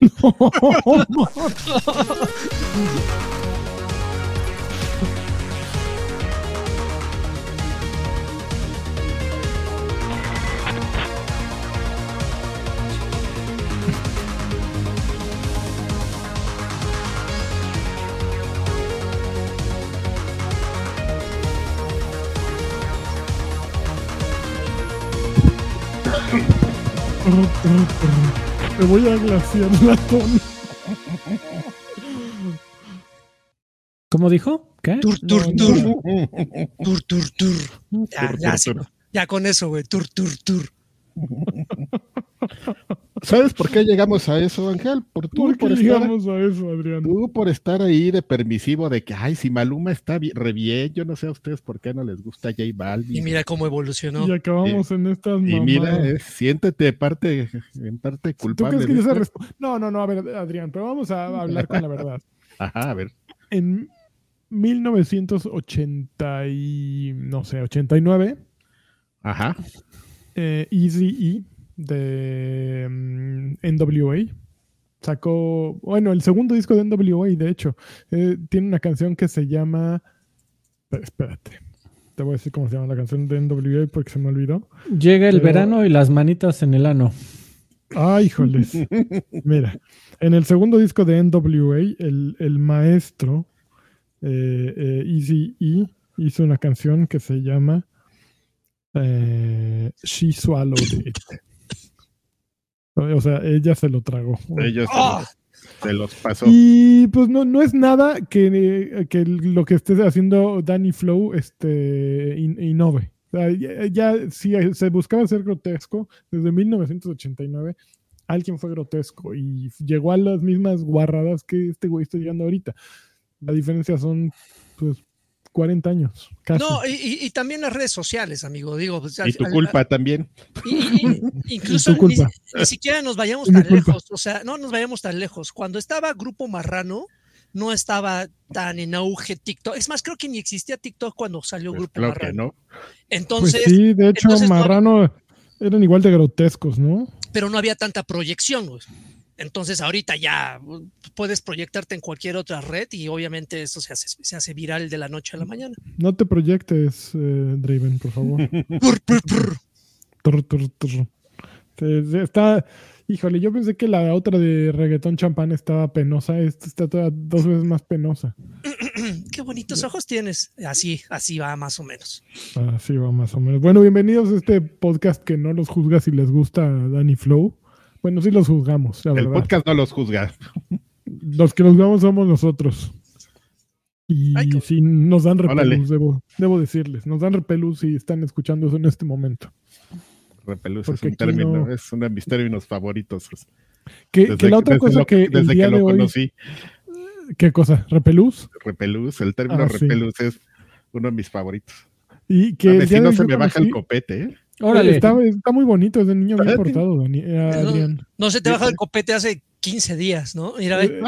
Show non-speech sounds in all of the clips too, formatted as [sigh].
もうちょっと! Me voy a glaciar latón. ¿Cómo dijo? ¿Qué? Tur, tur, tur. Tur, tur, tur. Ya, ya, sí, ya con eso, güey. Tur, tur, tur. [laughs] ¿Sabes por qué llegamos a eso, Ángel? Por tú, ¿Por por, qué estar, llegamos a eso, Adrián? tú por estar ahí de permisivo de que, ay, si Maluma está bi- re bien, yo no sé a ustedes por qué no les gusta J Balvin. Y mira cómo evolucionó. Y acabamos en estas Y mamadas. mira, eh, siéntete parte, en parte ¿Tú culpable. crees que de No, no, no, a ver, Adrián, pero vamos a hablar con la verdad. [laughs] Ajá, a ver. En 1980 y, no sé, 89, Ajá. eh, Easy E de mm, NWA sacó, bueno, el segundo disco de NWA, de hecho, eh, tiene una canción que se llama, espérate, te voy a decir cómo se llama la canción de NWA porque se me olvidó. Llega el Pero- verano y las manitas en el ano. Ay, híjoles. [laughs] Mira, en el segundo disco de NWA, el, el maestro eh, eh, Easy E hizo una canción que se llama eh, She Swallowed It. O sea, ella se lo tragó. Ellos se ¡Ah! los- se los pasó. Y pues no, no es nada que, que lo que esté haciendo Danny Flow este, in- innove. O sea, ya, ya si se buscaba ser grotesco, desde 1989 alguien fue grotesco y llegó a las mismas guarradas que este güey está llegando ahorita. La diferencia son pues 40 años. Casi. No, y, y- y también las redes sociales, amigo. Digo, pues, Y tu al- culpa también. Y- y- y- [laughs] incluso tu culpa. Ni, ni siquiera nos vayamos [laughs] tan culpa. lejos. O sea, no nos vayamos tan lejos. Cuando estaba Grupo Marrano, no estaba tan en auge TikTok. Es más, creo que ni existía TikTok cuando salió Pues Grupo claro que Marrano. no. Pues Entonces, sí, de hecho, entonces no- Marrano eran igual de grotescos, ¿no? pero no había tanta proyección. güey. Entonces, ahorita ya uh, puedes proyectarte en cualquier otra red y obviamente eso se hace, se hace viral de la noche a la mañana. No te proyectes, eh, Draven, por favor. Trr. Se- se está. Híjole, yo pensé que la otra de reggaetón champán estaba penosa. Esta está toda dos veces más penosa. [clears throat] Qué bonitos ojos tienes. Así, así va más o menos. Así va más o menos. Bueno, bienvenidos a este podcast que no los juzga si les gusta Danny Flow. Bueno, sí los juzgamos, la El verdad. podcast no los juzga. [laughs] Los que los juzgamos somos nosotros. Y Ay, sí, nos dan repelús, debo, debo decirles. Nos dan repelús si están escuchando eso en este momento. Repelús es un término, no- es uno de mis términos favoritos. Que, Desde que la otra cosa lo- que el desde día que lo de hoy. conocí, ¿Qué cosa? ¿Repelús? repelús, el término Ah, sí. repelús es uno de mis favoritos. Y que A el ver si no se me baja el copete, ¿eh? Órale. Está, está muy bonito, es de niño bien portado, Dani, eh, Adrián. No se te baja el copete hace 15 días, ¿no? Mira, ve, Eh,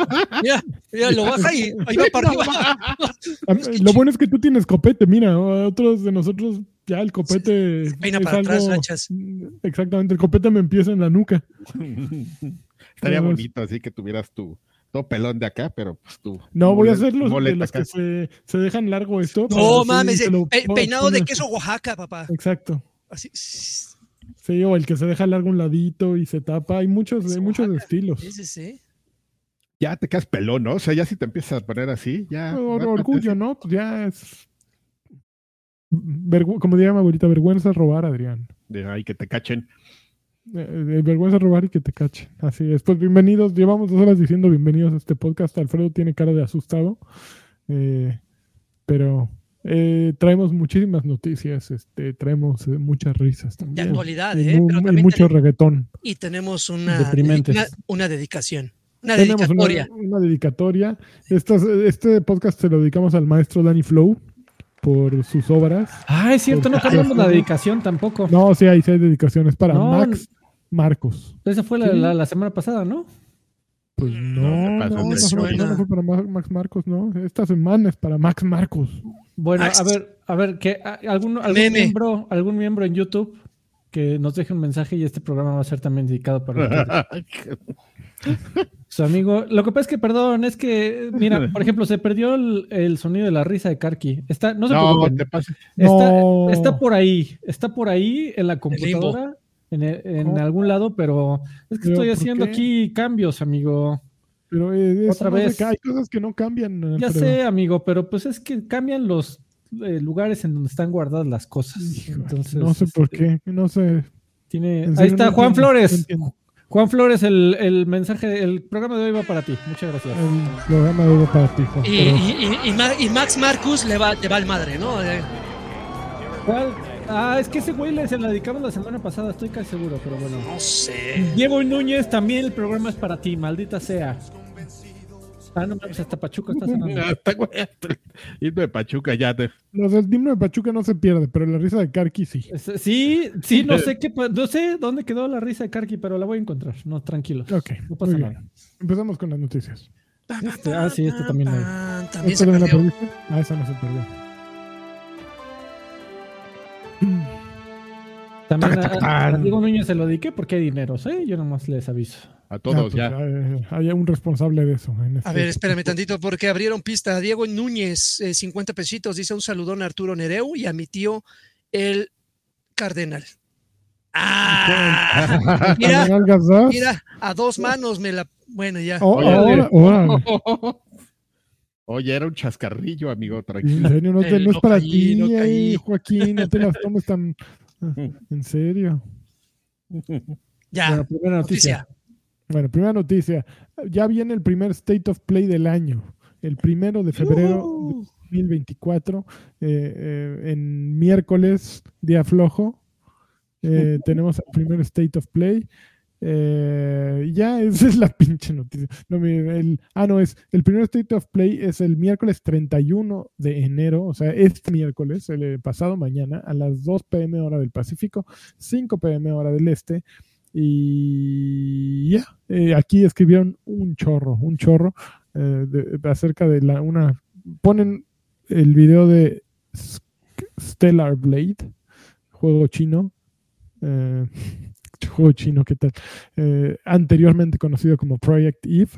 mira, mira, lo baja y [laughs] ahí va para arriba. [laughs] lo bueno es que tú tienes copete, mira, otros de nosotros ya el copete peina para atrás, Nachas. Exactamente, el copete me empieza en la nuca. [laughs] Estaría bonito así que tuvieras tu todo pelón de acá, pero pues tú. No, voy a mole- hacer los, de los que se, se dejan largo esto. No mames, pe- peinado de queso Oaxaca, papá. Exacto. Así. Sí, o el que se deja largo un ladito y se tapa. Hay muchos, hay muchos estilos. Sí, sí, sí. Ya te quedas pelón, ¿no? O sea, ya si te empiezas a poner así, ya. Orgullo. ¿no? Pues ya es. vergü- como diría mi abuelita, vergüenza robar, Adrián. De, ay, que te cachen. Eh, eh, vergüenza robar y que te cachen. Así es. Pues bienvenidos. Llevamos dos horas diciendo bienvenidos a este podcast. Alfredo tiene cara de asustado. Eh, pero eh, traemos muchísimas noticias. Este, traemos eh, muchas risas De también. actualidad, Y ¿eh? Pero y también mucho tenemos- reggaetón. y tenemos una, una, una dedicación. Una Tenemos una, dedicatoria. una dedicatoria. Estas- este podcast se lo dedicamos al maestro Danny Flow por sus obras. Ah, es cierto, no cambiamos la dedicación tampoco. No, sí, hay seis dedicaciones para No, Max Marcos. Esa fue la, Sí. la- la semana pasada, ¿no? Pues Mm, no, no no, no, de fue para Ma- Max Marcos, no. Esta semana es para Max Marcos. Bueno, Max. a ver, a ver, que a- algún, algún miembro, algún miembro en YouTube que nos deje un mensaje y este programa va a ser también dedicado para. Su [laughs] amigo. Lo que pasa es que, perdón, es que, mira, por ejemplo, se perdió el, el sonido de la risa de Karki. Está, no se No, preocupen. te pasa. Está, No. está por ahí, está por ahí en la computadora, en, el- en algún lado, pero es que ¿Pero estoy haciendo qué? aquí cambios, amigo. Pero eh, Otra no vez. hay cosas que no cambian. Ya Alfredo. sé, amigo, pero pues es que cambian los eh, lugares en donde están guardadas las cosas. Híjole, Entonces, no sé por este, qué. No sé. Tiene... En Ahí está no Juan entiendo, Flores. Juan Flores, el, el mensaje, el programa de hoy va para ti. Muchas gracias. El programa de Evo para ti, Juan, Y, pero- y- y- y Ma- y Max Marcus le va, le va al madre, ¿no? Eh, ¿Cuál? Ah, es que ese güey le se la dedicamos la semana pasada, estoy casi seguro, pero bueno. No sé. Diego Núñez, también el programa es para ti, maldita sea. Ah, no mames, hasta Pachuca está sonando. Hasta, güey, hasta el himno de Pachuca ya te- Los del himno de Pachuca no se pierde, pero la risa de Karki sí. Sí, sí, no sé qué, no sé dónde quedó la risa de Karki, pero la voy a encontrar. No, tranquilo. Ok, No pasa muy nada. bien. Empezamos con las noticias. Este, ah, sí, este también lo- Ah, También ¿Esta se la perdió. perdiste? Ah, esa no se perdió. También a. Diego Núñez se lo dediqué porque hay dinero, ¿eh? Yo nomás les aviso. a todos Ah, ya. pues, hay un responsable de eso. en A este- ver, espérame tantito, porque abrieron pista. Diego Núñez, eh, 50 pesitos, dice un saludón a Arturo Nereu y a mi tío, el Cardenal. Ah, [laughs] mira, mira, a dos manos me la. Bueno, ya. Oh, Oye, órale. [laughs] Oye, era un chascarrillo, amigo, En tranquilo. serio, no, te- no es para ti, no eh, caí. Joaquín, no te las tomes tan... [laughs] En serio. [laughs] Ya. Bueno, primera noticia. noticia. Bueno, primera noticia. Ya viene el primer State of Play del año. El primero de febrero de Uh, 2024. eh, eh, en miércoles, día flojo. eh, [laughs] tenemos el primer State of Play. Eh, ya, [laughs] esa es la pinche noticia. No, ah, no, es el primer State of Play es el miércoles 31 de enero, o sea, este miércoles, el eh, pasado mañana, a las 2 pm hora del Pacífico, 5 pm hora del Este. Y ya, eh, aquí escribieron un chorro, un chorro acerca de la una. Ponen el video de Stellar Blade, juego chino. Juego chino, ¿qué tal? Eh, anteriormente conocido como Project Eve.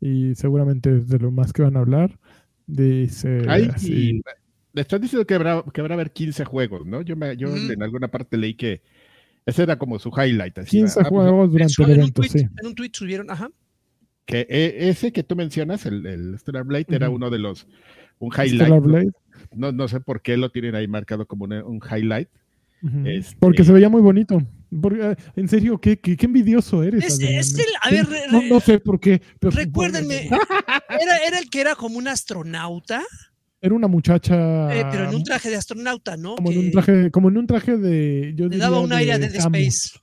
Y seguramente es de lo más que van a hablar. Dice Ay, así, y le están diciendo que habrá, que habrá haber 15 juegos, ¿no? Yo, me, yo Ujú. en alguna parte leí que ese era como su highlight. Así, 15 ah, pues, juegos durante el en, un evento, tweet, sí. en un tweet subieron, ajá. Que e- ese que tú mencionas, el, el Stellar Blade, era Ujú. uno de los, un Stellar highlight. Blade. No, no sé por qué lo tienen ahí marcado como un, un highlight. Ujú. Este- Porque se veía muy bonito. Porque, eh, en serio, qué, qué, qué envidioso eres. Es- es el- a ver, no, no sé por qué. pero- Recuérdenme, [laughs] era, era el que era como un astronauta, Era una muchacha. eh, pero en un traje de astronauta, ¿no? como, en un traje, como en un traje de. Yo le daba un aire Dead Samus. Space.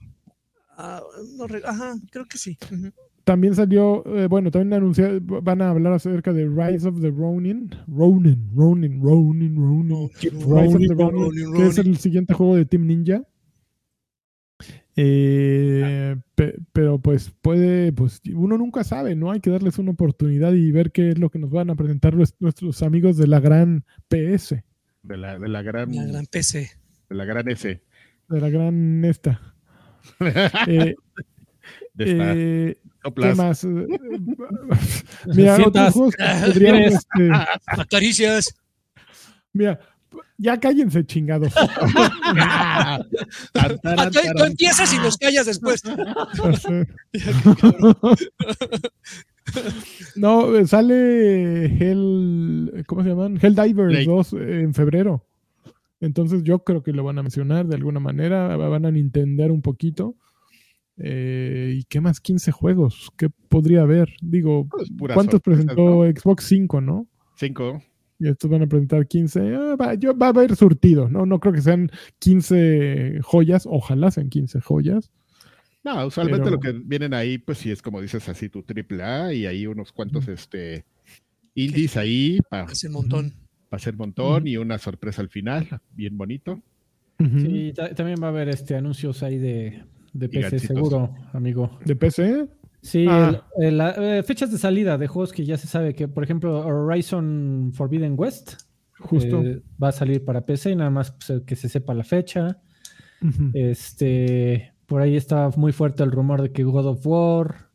Ah, no ajá, creo que sí. Ujú. También salió, eh, bueno, también anunciaron, van a hablar acerca de Rise of the Ronin. Ronin, Ronin, Ronin, Ronin. Rise of the Ronin, que es el siguiente juego de Team Ninja. Eh, pe- pero pues puede, pues uno nunca sabe, ¿no? Hay que darles una oportunidad y ver qué es lo que nos van a presentar nues- nuestros amigos de la gran PS, De la, de la gran, La gran PC. de la gran S. de la gran esta. [laughs] Eh, De esta eh, ¿Qué más? [laughs] Mira, otros juegos podrían, ¿Quieres? este, [laughs] Acaricias. mira, ya cállense chingados. [laughs] Tú, empiezas y los callas después. [laughs] no, sale Hell, ¿cómo se llaman? Helldivers Blade. 2 en febrero. Entonces yo creo que lo van a mencionar de alguna manera, van a entender un poquito. Eh, ¿Y qué más? 15 juegos. ¿Qué podría haber? Digo, Pues, ¿cuántos presentó ¿no? Xbox 5, no? Cinco. Y estos van a presentar 15. ah, va, yo- va a haber surtido, ¿no? No creo que sean 15 joyas. Ojalá sean 15 joyas. No, usualmente Pero- lo que vienen ahí, pues sí es como dices así, tu triple A y ahí unos cuantos este indies ahí para Hace un montón. hacer montón Ujú. y una sorpresa al final, bien bonito. Sí, ta- también va a hahaber este, anuncios ahí de, de PC, seguro, amigo. ¿De PC? Sí, Ah. el- el- la- eh, fechas de salida de juegos que ya se sabe que, por ejemplo, Horizon Forbidden West Justo. eh, va a salir para PC y nada más pues, que se sepa la fecha. Este, por ahí está muy fuerte el rumor de que God of War.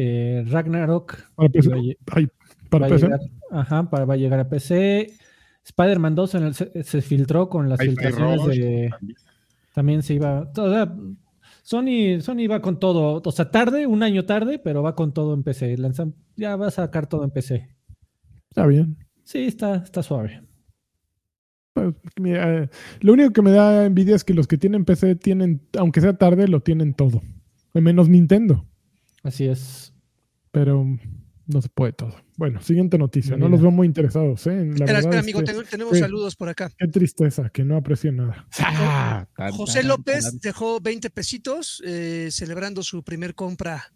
eh, Ragnarok. Para PC. va Ay, para va a PC. llegar- ajá, para, va a llegar a PC. Spider-Man 2 en el- se, se filtró con las filtraciones de. también. También se iba. toda- Sony, Sony va con todo. O sea, tarde, un año tarde, pero va con todo en PC. Lanzan- ya va a sacar todo en PC. Está bien. Sí, está, está suave. Pues, mira, eh, lo único que me da envidia es que los que tienen PC tienen, aunque sea tarde, lo tienen todo. Menos Nintendo. Así es. Pero no se puede todo. Bueno, siguiente noticia. No los veo muy interesados, ¿eh? La Espera, espera, es amigo, que- tenemos sí. saludos por acá. Qué tristeza, que no aprecio nada. [laughs] Ah, tan, José tan, López tan. dejó 20 pesitos eh, celebrando su primer compra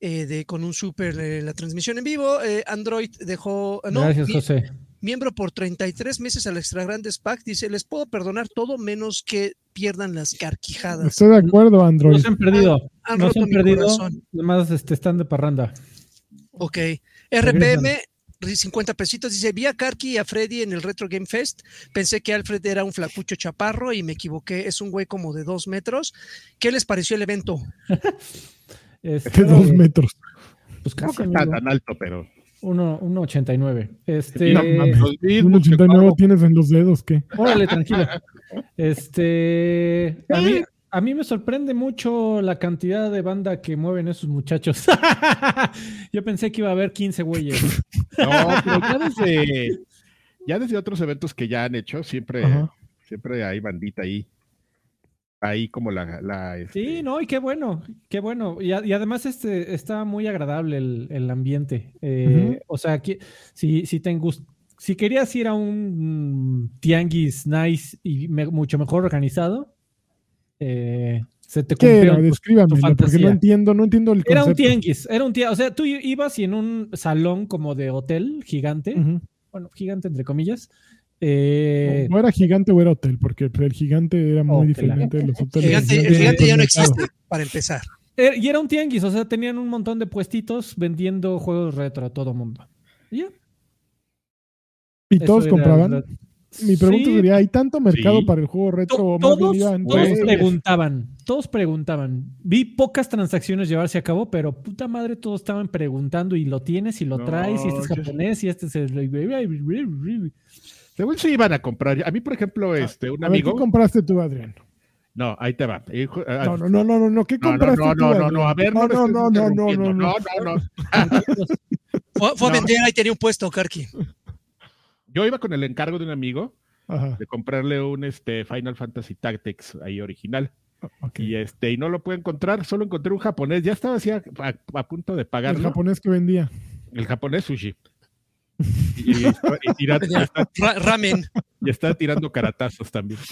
eh, de, con un super eh, la transmisión en vivo. Eh, Android dejó, no, Gracias, mi- José. miembro por 33 meses al Extra Grandes Pack. Dice, les puedo perdonar todo menos que pierdan las carquijadas. Estoy de acuerdo, Android. No se han perdido. Han no se han perdido. corazón. Además, este, están de parranda. Ok. RPM, 50 pesitos. Dice, vi a Karki y a Freddy en el Retro Game Fest. Pensé que Alfred era un flacucho chaparro y me equivoqué. Es un güey como de dos metros. ¿Qué les pareció el evento? [laughs] Este, De dos metros. Pues casi, está amigo. tan alto, pero. Uno- 1.89. Este, No mames. Los mismos Un que 89 Pablo. tienes en los dedos, ¿qué? órale, tranquilo. [laughs] Este, a mí, a mí me sorprende mucho la cantidad de banda que mueven esos muchachos. [laughs] Yo pensé que iba a haber 15 güeyes. [laughs] No, pero ya desde, ya desde otros eventos que ya han hecho, siempre, Ajá. siempre hay bandita ahí. Ahí como la. la este, Sí, no, y qué bueno, qué bueno. Y, a- y además este, está muy agradable el, el ambiente. Eh, O sea, que, si, si, te si querías ir a un mm, tianguis nice y me- mucho mejor organizado, eh, se te ¿Qué cumplió. era? Descríbamelo, porque no entiendo, no entiendo el Era un concepto. tianguis, era un tianguis. O sea, tú ibas y en un salón como de hotel gigante, bueno, gigante entre comillas. eh, ¿No era gigante o era hotel? Porque el gigante era muy diferente de los hoteles. Gigante, el gigante ya no existe, para empezar. Eh, Y era un tianguis, o sea, tenían un montón de puestitos vendiendo juegos retro a todo mundo. Y ya. ¿Y Eso todos compraban? Mi pregunta Sí, sería, ¿hay tanto mercado Sí. para el juego retro? to- o más bien todos, todos preguntaban, todos preguntaban. Vi pocas transacciones llevarse a cabo, pero puta madre, todos estaban preguntando y lo tienes y lo No, traes y este es japonés y este es el... Según se iban a comprar. A mí, por ejemplo, este, un A ver, ¿qué amigo. compraste tú, Adrián? No, ahí te va. Hijo- ah, No, no, no, no, no, no, ¿qué No, no, compraste no, tú, no, no, Adrián? no, a ver, no, no, no, no, no, no, no, no, no, no. Fue, a No. vender, ahí tenía un puesto, Karki. Yo iba con el encargo de un amigo Ajá, de comprarle un este, Final Fantasy Tactics ahí original. Y este, y no lo pude encontrar, solo encontré un japonés, ya estaba así a, a- a punto de El pagarlo. japonés que vendía. El japonés sushi. [laughs] Y, y está- y tira- y está, [laughs] Ra- ramen. y está tirando caratazos también. [laughs]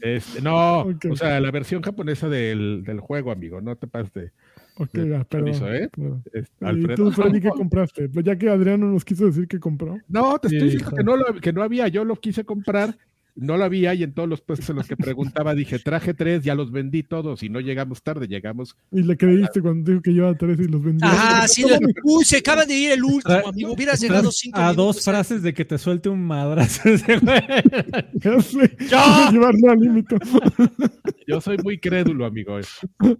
Este, no, o sea, la versión japonesa del, del juego, amigo, no te pases de Ok, ya, perdón. ¿eh? perdón. ¿Y Alfredo. tú, Freddy, qué [laughs] compraste? Pues ya que Adrián no nos quiso decir que compró. No, te estoy Sí, diciendo que no, lo- que no había, yo lo quise comprar, no lo había y en todos los puestos en los que preguntaba dije, traje tres, ya los vendí todos y no llegamos tarde, llegamos. Y le creíste cuando dijo que llevaba tres y los vendía. Ajá, sí. ¿Cómo lo- me- Uy, se acaba de ir el último, amigo. Hubieras llegado cinco a minutos dos frases de que te suelte un madrazo ese güey. [laughs] Ya sé, ¡Ya! llevarlo al límite. Yo soy muy crédulo, amigo.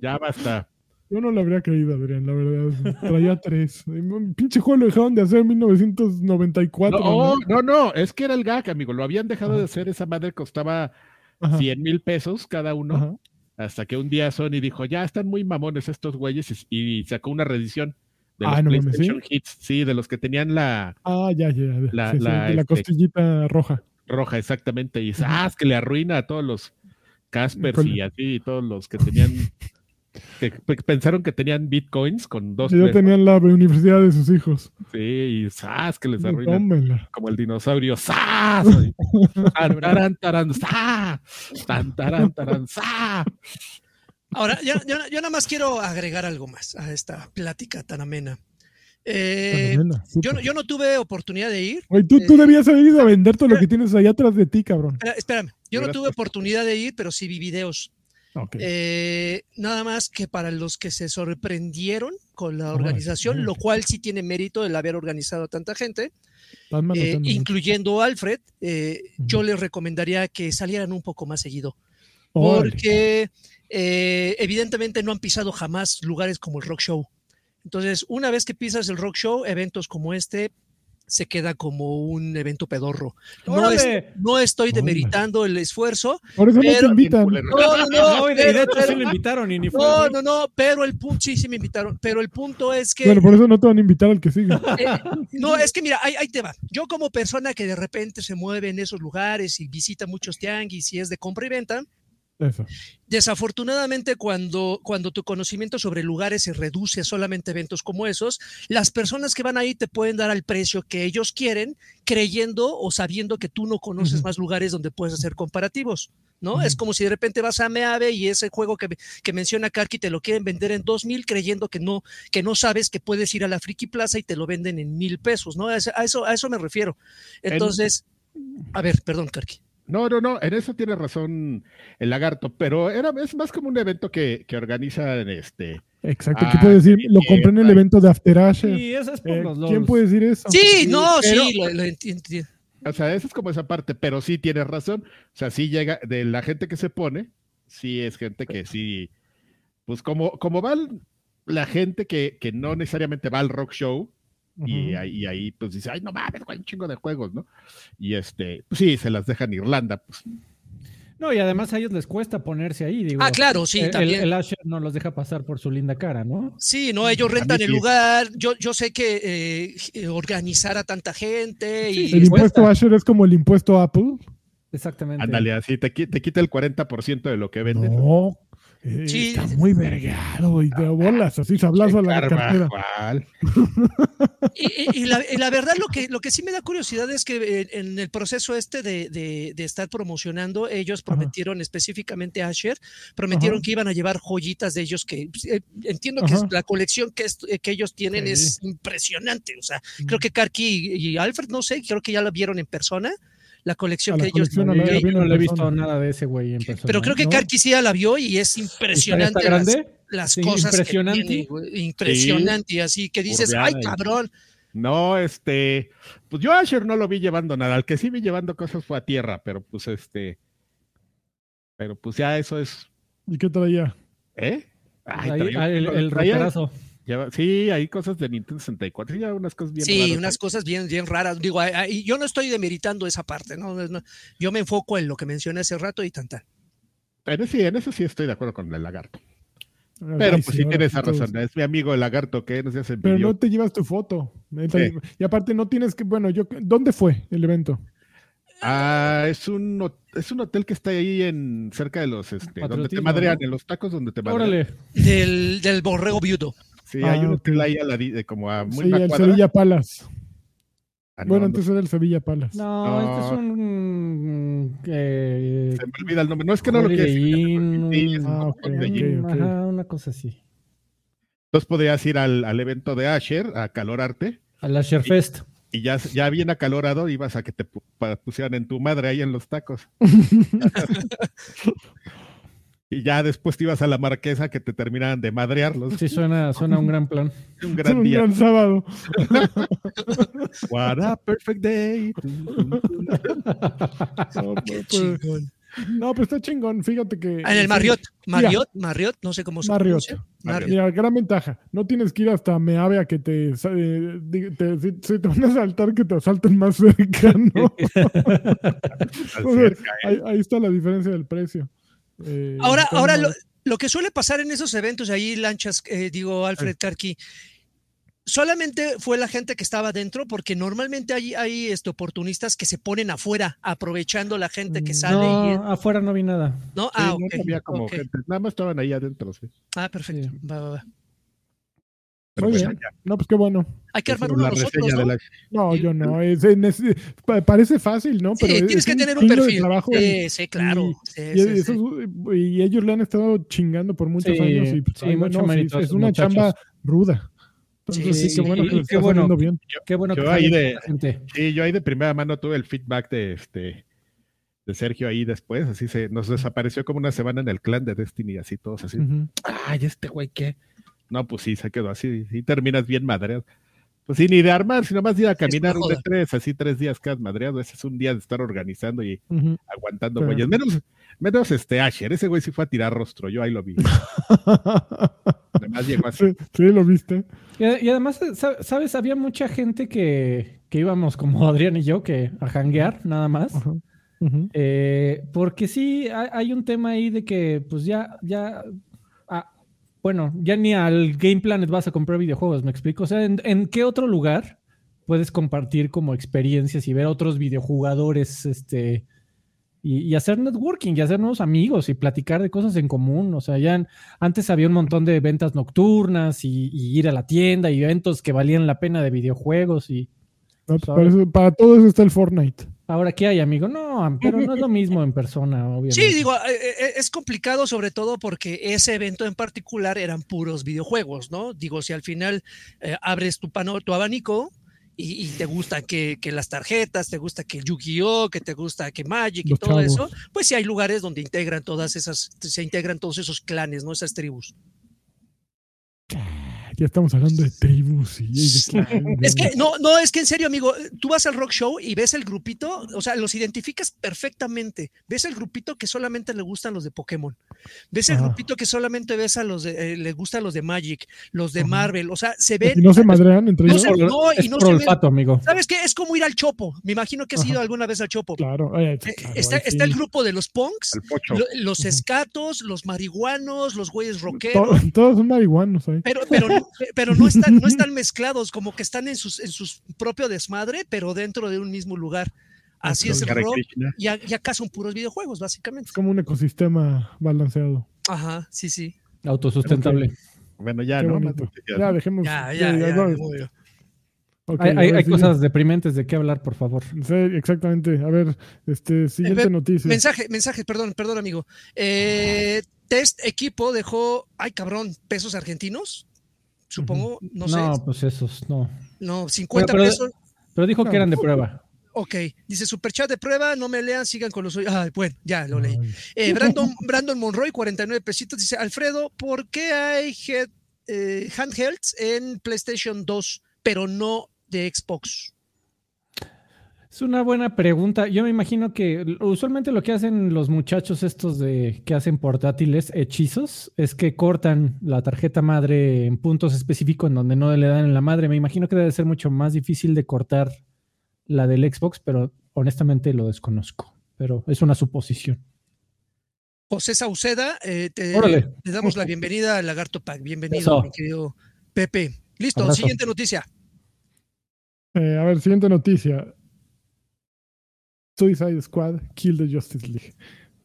Ya basta. Yo no le habría creído, Adrián, la verdad. Traía tres. Un pinche juego lo dejaron de hacer en 1994. No, ¿no? no, no, es que era el gag, amigo. Lo habían dejado Ajá. de hacer, esa madre costaba Ajá, 100 mil pesos cada uno. ajá. Hasta que un día Sony dijo, ya están muy mamones estos güeyes y, y sacó una reedición de los Ah, no mames, PlayStation Hits, sí, de los que tenían la Ah, ya, ya. ya. La- Sí, sí, la, de la este, costillita roja. roja, exactamente, y Ujú. ¡ah! que le arruina a todos los Caspers y así, y todos los que tenían, que pe- pensaron que tenían bitcoins con dos Ya pesos, tenían la universidad de sus hijos. sí, y ¡zas! que les arruina Tómenla. como el dinosaurio, ¡zas! Tan, taran, taran, ¡zas! Tan, taran, taran, ¡zas! Ahora, yo, yo- yo nada más quiero agregar algo más a esta plática tan amena. Eh, yo, yo no tuve oportunidad de ir. Oye, tú, tú eh, debías haber ido a vender todo lo que tienes allá atrás de ti, cabrón. Espérame, yo no tuve oportunidad de ir, pero sí vi videos. Eh, nada más que para los que se sorprendieron con la Ay, organización, lo cual sí tiene mérito el haber organizado a tanta gente, eh, incluyendo a Alfred, eh, yo les recomendaría que salieran un poco más seguido. Porque eh, evidentemente no han pisado jamás lugares como el Rock Show. Entonces, una vez que pisas el Rock Show, eventos como este se queda como un evento pedorro. No, es- no estoy Órale. demeritando el esfuerzo. Por eso no te Pero- invitan. No, no, no, No, pero- hecho sí pero- lo invitaron y ni fue. no, güey. no, no, pero el punto, sí, sí me invitaron, pero el punto es que Bueno, por eso no te van a invitar al que sigue. eh, no, es que mira, ahí, ahí te va. Yo como persona que de repente se mueve en esos lugares y visita muchos tianguis y es de compra y venta, Eso. desafortunadamente cuando, cuando tu conocimiento sobre lugares se reduce a solamente eventos como esos, las personas que van ahí te pueden dar al precio que ellos quieren, creyendo o sabiendo que tú no conoces más lugares donde puedes hacer comparativos. ¿No? Es como si de repente vas a Meave y ese juego que, que menciona Karki te lo quieren vender en 2000 creyendo que no, que no sabes que puedes ir a la Friki Plaza y te lo venden en mil pesos, ¿no? A eso, a eso, a eso me refiero. Entonces, a ver, perdón, Karki. No, no, no, en eso tiene razón el lagarto, pero era, es más como un evento que, que organizan este. Exacto. Ah, ¿Qué puede decir? Lo compré en el evento de After Asher. Sí, eso es por Eh, los ¿Quién LOLs. puede decir eso? Sí, no, pero- sí, lo, lo enti- enti- O sea, esa es como esa parte, pero sí tienes razón. O sea, sí llega, de la gente que se pone, sí es gente que sí, pues como, como va el- la gente que, que no necesariamente va al rock show, y, ahí, y ahí, pues dice, ay, no mames, güey, un chingo de juegos, ¿no? Y este, pues sí, se las dejan Irlanda, pues. No, y además a ellos les cuesta ponerse ahí. Digo, Ah, claro, sí, el, también. el Asher no los deja pasar por su linda cara, ¿no? Sí, no, ellos rentan el sí. lugar. Yo, yo sé que eh, eh, organizar a tanta gente y El impuesto cuesta. Asher es como el impuesto Apple. Exactamente. Ándale, así te, te quita el 40% de lo que venden. No. Eh, Sí. Está muy vergado y de bolas, así sablazo a la cartera. [laughs] Y, y- y la, y la verdad lo que, lo que sí me da curiosidad es que en el proceso este de, de- de estar promocionando, ellos Ajá. prometieron específicamente a Asher, prometieron Ajá. que iban a llevar joyitas de ellos que pues, eh, entiendo que Ajá. la colección que, es- que ellos tienen Sí. es impresionante. O sea, creo que Karki y, y Alfred, no sé, creo que ya la vieron en persona, la colección que ellos... No, la- no le he visto nada de ese güey en persona. Pero creo que ¿no? Karki sí ya la vio y es ¿Está- impresionante. ¿Está las- grande? las Sí, cosas que impresionante. tiene, güey, impresionante, así que dices, Urbiana ay cabrón, No, este, pues yo a Asher no lo vi llevando nada, al que sí vi llevando cosas fue a tierra, pero pues este, pero pues ya eso es, ¿Y qué traía? ¿eh? Ay, traía- ah, el, el traía- sí, hay cosas de Nintendo 64, sí, ya unas cosas bien sí, raras, unas ¿eh? cosas bien, bien raras. Digo, ahí- ahí- yo no estoy demeritando esa parte, ¿no? No, Yo me enfoco en lo que mencioné hace rato y tanta. Pero sí, en eso sí estoy de acuerdo con el lagarto. Ay, Pero pues sí tienes sí esa razón, es mi amigo el lagarto que no se hace Pero no te llevas tu foto. Sí. Y aparte no tienes que, bueno, yo, ¿dónde fue el evento? Ah, es un, es un hotel que está ahí en cerca de los, este, donde te madrean, ¿no? en los tacos donde te madrean. Órale. Del, del borrego viudo. Sí, hay Ah, un hotel ok. ahí a la, como a muy Sí, una el cuadra. Sevilla Palace. Ah, no, bueno, no, antes era el Sevilla Palace. No, este es No. un. eh, se me olvida el nombre. No es que no lo quiera decir, Inn, sí, es Ah, como ok, Holiday ok. Inn. Ajá, una cosa así. Entonces podías ir al, al evento de Asher a calorarte A la Sherfest. y ya, ya bien acalorado ibas a que te pusieran en tu madre ahí en los tacos. [laughs] [laughs] y ya después te ibas a la marquesa que te terminaran de madrearlos. Sí, suena, suena un gran plan. [laughs] Un gran un día. gran sábado. [laughs] What a perfect day. [laughs] No, pues, Chingón. no, pero está chingón. Fíjate que. Ah, en el Marriott. Mira. Marriott, Marriott, no sé cómo se Marriott. pronuncia. Marriott. Mira, gran ventaja. No tienes que ir hasta Meave a que te, eh, te- si, si te van a saltar, que te asalten más cerca, ¿no? Al O sea, ahí está la diferencia del precio. Eh, Ahora, ahora lo, lo que suele pasar en esos eventos, ahí lanchas, eh, digo Alfred Karki, solamente fue la gente que estaba dentro, porque normalmente hay, hay este, oportunistas que se ponen afuera, aprovechando la gente que Mm, sale. y, No, afuera no vi nada. ¿no? Sí, Ah, no había como gente, nada más estaban ahí adentro, sí. Ah, perfecto. Sí. Va, va, va. Pero Muy bien. No, pues qué bueno. Hay que armar uno nosotros, reseña ¿no? de la- No, yo no. es- es- es- pa- parece fácil, ¿no? Sí, tienes es que tener un perfil. trabajo Sí, sí, claro. Sí, y, sí, eso sí. es- y ellos le han estado chingando por muchos Sí, años y pues, sí, mucho no, es una muchachos. chamba ruda. Entonces, Sí, sí, qué bueno que qué bueno. bien. Qué bueno Yo que ahí de- gente. Sí, yo ahí de primera mano tuve el feedback de este de Sergio ahí después, así se nos desapareció como una semana en el clan de Destiny, así todos así. Ay, este güey qué. No, pues sí, se quedó así, y terminas bien madre. Pues sí, ni de armar, sino más de ir a caminar un de tres, así tres días cada madreado. Ese es un día de estar organizando y aguantando Claro. güeyes. Menos, menos este Asher, ese güey sí fue a tirar rostro, yo ahí lo vi. [laughs] Además llegó así. sí, sí, lo viste. Y, y además, sa- ¿sabes? Había mucha gente que, que íbamos como Adrián y yo, que a janguear, nada más. Eh, porque sí, hay, hay un tema ahí de que, pues ya, ya, bueno, ya ni al Game Planet vas a comprar videojuegos, ¿me explico? O sea, ¿en, en qué otro lugar puedes compartir como experiencias y ver a otros videojugadores, este, y, y hacer networking y hacer nuevos amigos y platicar de cosas en común? O sea, ya en- antes había un montón de ventas nocturnas y, y ir a la tienda y eventos que valían la pena de videojuegos y No, pues, para, eso- para todo eso está el Fortnite. Ahora qué hay, amigo. No, pero no es lo mismo en persona, obviamente. Sí, digo, eh, eh, es complicado sobre todo porque ese evento en particular eran puros videojuegos, ¿no? Digo, si al final eh, abres tu, pano, tu abanico y, y te gusta que, que las tarjetas, te gusta que Yu-Gi-Oh, que te gusta que Magic y todo eso, pues sí hay lugares donde integran todas esas, se integran todos esos clanes, ¿no? Esas tribus. Ya estamos hablando de tribus y, y de. Es que, no, no, es que en serio, amigo, tú vas al rock show y ves el grupito, o sea, los identificas perfectamente. Ves el grupito que solamente le gustan los de Pokémon. Ves el Ajá. grupito que solamente ves a los de, eh, le gustan los de Magic, los de Ajá. Marvel, o sea, se Y ven. no se madrean entre No ellos. se- no, y no por se olfato, amigo. ¿Sabes qué? Es como ir al Chopo. Me imagino que has Ajá. ido alguna vez al Chopo. Claro, oye, Eh, claro, está, está el grupo de los punks, los escatos, los marihuanos, los güeyes rockeros. todos son marihuanos ahí. Pero, pero, no- pero no, están, no [laughs] están mezclados, como que están en sus, en sus propio desmadre, pero dentro de un mismo lugar. Así es el Hare rock. Y, a- y acá son puros videojuegos, básicamente. Es como un ecosistema balanceado. Ajá, sí, sí. Autosustentable. Bueno, ya, Qué ¿no? bonito. Ya, dejemos. Ya, ya, hay sí, cosas deprimentes de qué hablar, por favor. sí, exactamente. A ver, este, siguiente ver, noticia. Mensaje, mensaje, perdón, perdón, amigo. Eh, test equipo dejó, ay cabrón, pesos argentinos. Supongo, no sé. No, pues esos, no. No, 50 Pero- pero- pesos. Pero dijo No. que eran de prueba. Ok, dice superchat de prueba, no me lean, sigan con los. Ah, bueno, ya lo leí. Eh, Brandon, [laughs] Brandon Monroy, 49 pesitos, dice, Alfredo, ¿por qué hay head- eh, handhelds en PlayStation 2, pero no de Xbox? Es una buena pregunta. Yo me imagino que usualmente lo que hacen los muchachos estos de que hacen portátiles hechizos es que cortan la tarjeta madre en puntos específicos en donde no le dan en la madre. Me imagino que debe ser mucho más difícil de cortar la del Xbox, pero honestamente lo desconozco. Pero es una suposición. José Sauceda, eh, te, damos la bienvenida al Lagarto Pack. Bienvenido, Eso. mi querido Pepe. Listo, Abrazo. siguiente noticia. Eh, a ver, siguiente noticia. Suicide Squad, Kill the Justice League.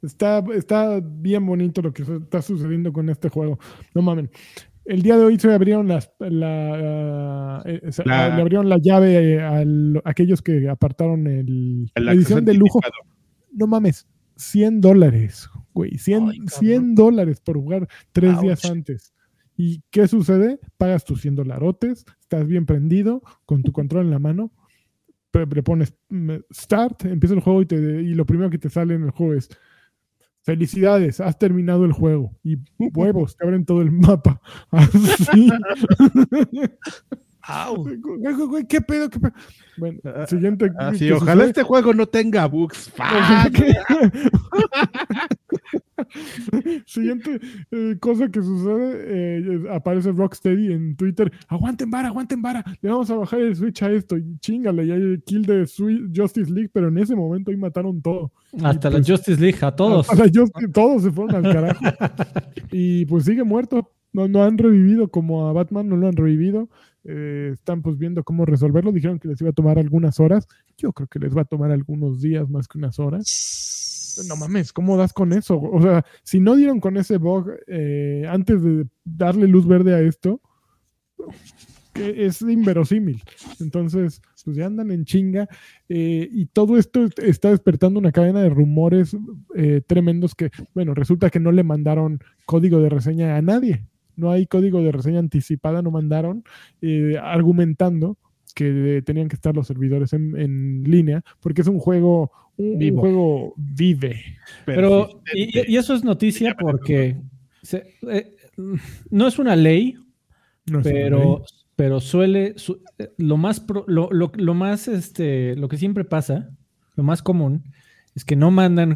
Está, está bien bonito lo que está sucediendo con este juego. No mamen. El día de hoy se abrieron las, la, eh, se- La- le abrieron la llave eh, a lo- aquellos que apartaron el, la edición de lujo. No mames, 100 dólares, güey. 100, Ay, cabrón. 100 dólares por jugar tres Ouch. días antes. ¿Y qué sucede? Pagas tus 100 dolarotes, estás bien prendido, con tu [laughs] control en la mano, le pones mm, start, empieza el juego y, te, y lo primero que te sale en el juego es felicidades, has terminado el juego. Y huevos, te abren todo el mapa. [laughs] Así. [laughs] ¿Qué pedo? ¿Qué pedo? Bueno, siguiente. Ah, sí, que ojalá sucede- este juego no tenga bugs. [laughs] [laughs] Siguiente eh, cosa que sucede, eh, aparece Rocksteady en Twitter. Aguanten vara, aguanten vara. Le vamos a bajar el switch a esto. Y chingale, y hay kill de Justice League, pero en ese momento ahí mataron todo. Hasta la pues- Justice League, a todos. A la Justice- todos se fueron al carajo. [laughs] y pues sigue muerto. No, no han revivido como a Batman, no lo han revivido. Eh, están pues viendo cómo resolverlo. Dijeron que les iba a tomar algunas horas. Yo creo que les va a tomar algunos días más que unas horas. [laughs] No mames, ¿cómo das con eso? O sea, si no dieron con ese bug eh, antes de darle luz verde a esto, es inverosímil. Entonces, pues ya andan en chinga. eh, y todo esto est- está despertando una cadena de rumores eh, tremendos que, bueno, resulta que no le mandaron código de reseña a nadie. No hay código de reseña anticipada, no mandaron, argumentando que eh, tenían que estar los servidores en, en línea, porque es un juego, un, un Vivo. juego vive. Pero, y, y eso es noticia porque se- eh, no es una ley, No es una pero, ley. pero suele, su- eh, lo más, pro- lo, lo- lo más, este, lo que siempre pasa, lo más común, es que no mandan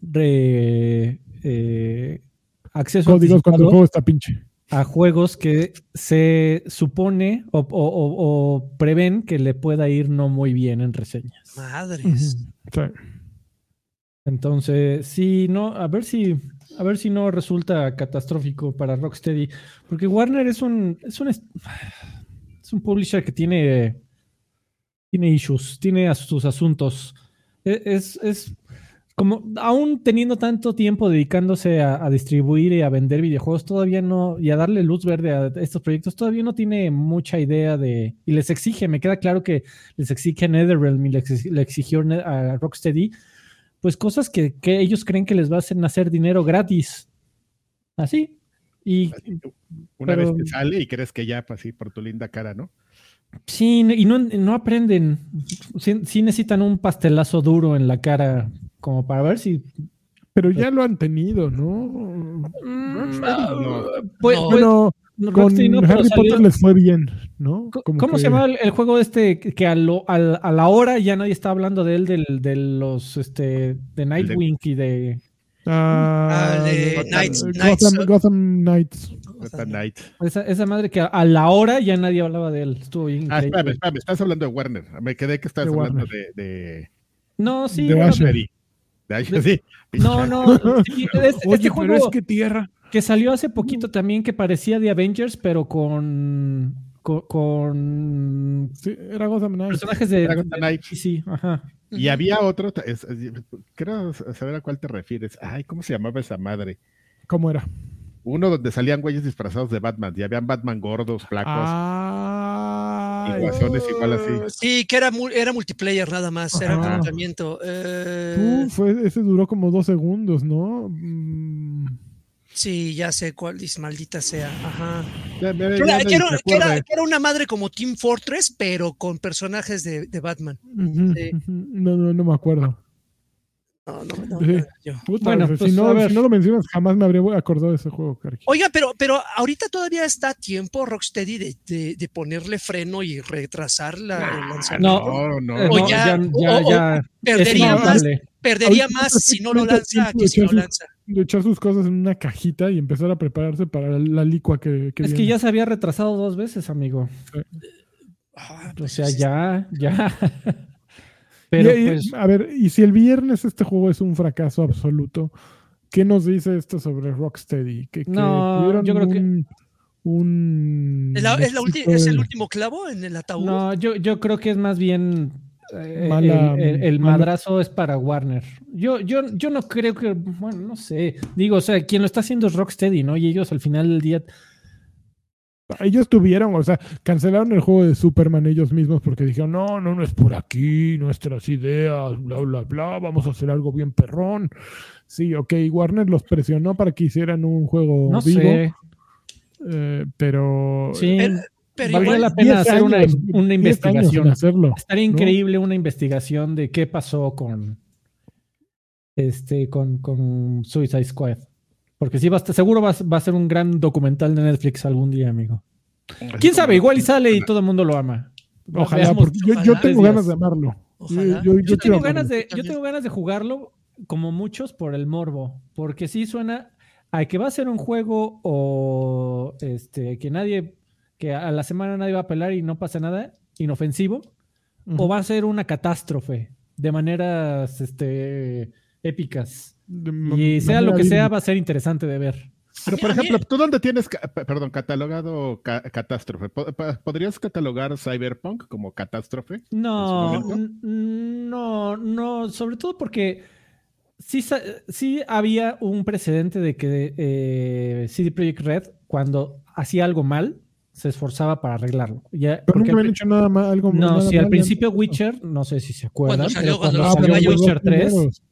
re- eh, acceso Códigos cuando el juego está pinche. A juegos que se supone o, o- o- o prevén que le pueda ir no muy bien en reseñas. Madres. Sí. Entonces, sí, no, a ver si, a ver si no resulta catastrófico para Rocksteady, porque Warner es un, es un, es un publisher que tiene, tiene issues, tiene sus asuntos. E- Es, es como, aún teniendo tanto tiempo dedicándose a, a distribuir y a vender videojuegos, todavía no, y a darle luz verde a estos proyectos, todavía no tiene mucha idea de, y les exige, me queda claro que les exige a NetherRealm y le, exi- le exigió a Rocksteady, pues cosas que, que ellos creen que les va a hacer hacer dinero gratis. Así. Y Una Pero- vez que sale y crees que ya, pues sí, por tu linda cara, ¿no? sí, y no, no aprenden. Sí, sí necesitan un pastelazo duro en la cara como para ver si... Pero ya lo han tenido, ¿no? no. Pues, No. pues, Bueno, con Rocksteady no, pero Harry salió- Potter les fue bien, ¿no? Co- Como ¿Cómo que- se llama el, el juego este que a, lo- al- a la hora ya nadie está hablando de él, del, de los este, de Nightwing y de... Ah, Ah, de Gotham- Knights- Gotham, Knights. Gotham Knights. Gotham Knight. Esa, esa madre que a, a la hora ya nadie hablaba de él. Estuvo bien Ah, espérame, espérame, estás hablando de Warner. Me quedé que estás De hablando Warner. de, de, No, sí. De no, Sí. No, no. [laughs] sí, es- este juego pero es que tierra. que salió hace poquito también que parecía de Avengers, pero con con, con Sí, era Gotham Knights. personajes de, Era Gotham de- Knights. sí, sí, ajá. Y había otro, es- es- creo saber a cuál te refieres. Ay, ¿cómo se llamaba esa madre? ¿Cómo era? Uno donde salían güeyes disfrazados de Batman y habían Batman gordos, flacos. Ah, Igual así. Sí, que era, era multiplayer nada más, era enfrentamiento. Eh, fue, ese duró como dos segundos, ¿no? Mm, sí, ya sé cuál, dice, maldita sea. Ajá. Ya, Que ya era, que era- se que era- acuerda. que era una madre como Team Fortress, pero con personajes de, de Batman. Sí. No, no, no me acuerdo. No, no, no, Sí. no, yo. Puta, Bueno, si, pues, no, si no lo mencionas, jamás me habría acordado de ese juego, Karki. Oiga, pero, pero ahorita todavía está a tiempo Rocksteady de, de, de ponerle freno y retrasar la, el lanzamiento. No, no. Eh, O no, ya- ya, ya, o- o- ya Perdería más, perdería más si no lo lanza que si lo echar lanza. De echar sus cosas en una cajita y empezar a prepararse para la licua que, que Es que viene. ya se había retrasado dos veces, amigo. Ah, O pues sea, es- ya, ya. [laughs] Pero Y- pues, A ver, y si el viernes este juego es un fracaso absoluto, ¿qué nos dice esto sobre Rocksteady? Que, que No, tuvieron yo creo que- un, un ¿Es, la- es la ulti- éxito es el último clavo en el ataúd? no, yo, yo creo que es más bien eh, Mala- el, el- el mala- madrazo es para Warner. Yo, yo, yo no creo que, bueno, no sé. Digo, o sea, quien lo está haciendo es Rocksteady, ¿no? Y ellos al final del día Ellos tuvieron, o sea, cancelaron el juego de Superman ellos mismos porque dijeron, no, no, no es por aquí, nuestras ideas, bla, bla, bla, vamos a hacer algo bien perrón. Sí, ok, Warner los presionó para que hicieran un juego no vivo, sé. eh, pero... Sí, Pero- Pero valdría igual, la pena 10 hacer una, años, una 10 años en investigación. hacerlo. Estaría ¿no? increíble una investigación de qué pasó con este con, con Suicide Squad. Porque sí va a estar- seguro va, a- va a ser un gran documental de Netflix algún día, amigo. ¿Quién sabe? Igual y sale y todo el mundo lo ama. Ojalá, porque yo, tengo ganas de amarlo. Ojalá. Yo, yo- yo Yo quiero tengo ganas de, yo tengo ganas de jugarlo como muchos por el morbo, porque sí suena a que va a ser un juego o este que nadie que a la semana nadie va a pelar y no pasa nada, inofensivo, o va a ser una catástrofe de maneras este épicas. Y sea lo que sea, va a ser interesante de ver. Pero, por ejemplo, ¿tú dónde tienes, perdón, catalogado ca- catástrofe? ¿Podrías catalogar Cyberpunk como catástrofe? No, no, no, sobre todo porque sí, sí había un precedente de que eh, CD Projekt Red, cuando hacía algo mal, se esforzaba para arreglarlo. Ya, Pero nunca habían hecho nada mal, algo no, nada si al mal, principio Witcher, no sé si se acuerdan, Cuando salió- cuando, cuando salió Witcher dos 3, primeros.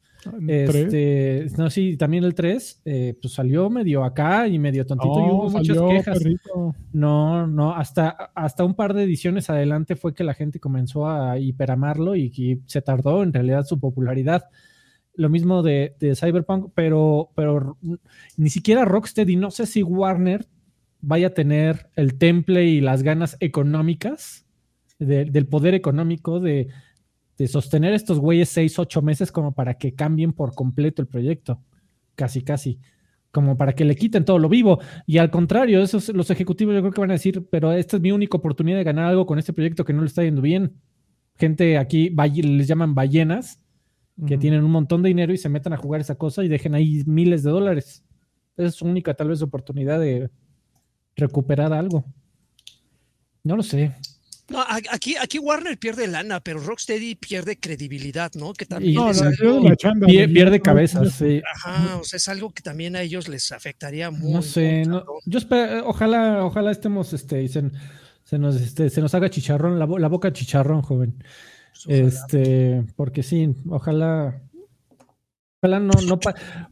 Este, no, sí, también el 3, eh, pues salió medio acá y medio tontito y hubo muchas salió, quejas. perrito. No, no, hasta, hasta un par de ediciones adelante fue que la gente comenzó a hiperamarlo y que se tardó en realidad su popularidad. Lo mismo de, de Cyberpunk, pero, pero ni siquiera Rocksteady, no sé si Warner vaya a tener el temple y las ganas económicas, del poder económico de, de sostener estos güeyes seis, ocho meses como para que cambien por completo el proyecto. Casi, casi. Como para que le quiten todo lo vivo. Y al contrario, esos, los ejecutivos yo creo que van a decir, pero esta es mi única oportunidad de ganar algo con este proyecto que no le está yendo bien. Gente aquí les llaman ballenas, que tienen un montón de dinero y se metan a jugar esa cosa y dejen ahí miles de dólares. Esa es su única tal vez oportunidad de recuperar algo. No lo sé. No, aquí, aquí Warner pierde lana, pero Rocksteady pierde credibilidad, ¿no? Que también pierde, cabezas, sí. Ajá, o sea, es algo que también a ellos les afectaría mucho. No sé, yo espero, ojalá, ojalá estemos, este, se, se, nos, este, se nos haga chicharrón, la, la boca chicharrón, joven. Pues este, porque sí, ojalá, ojalá no, no,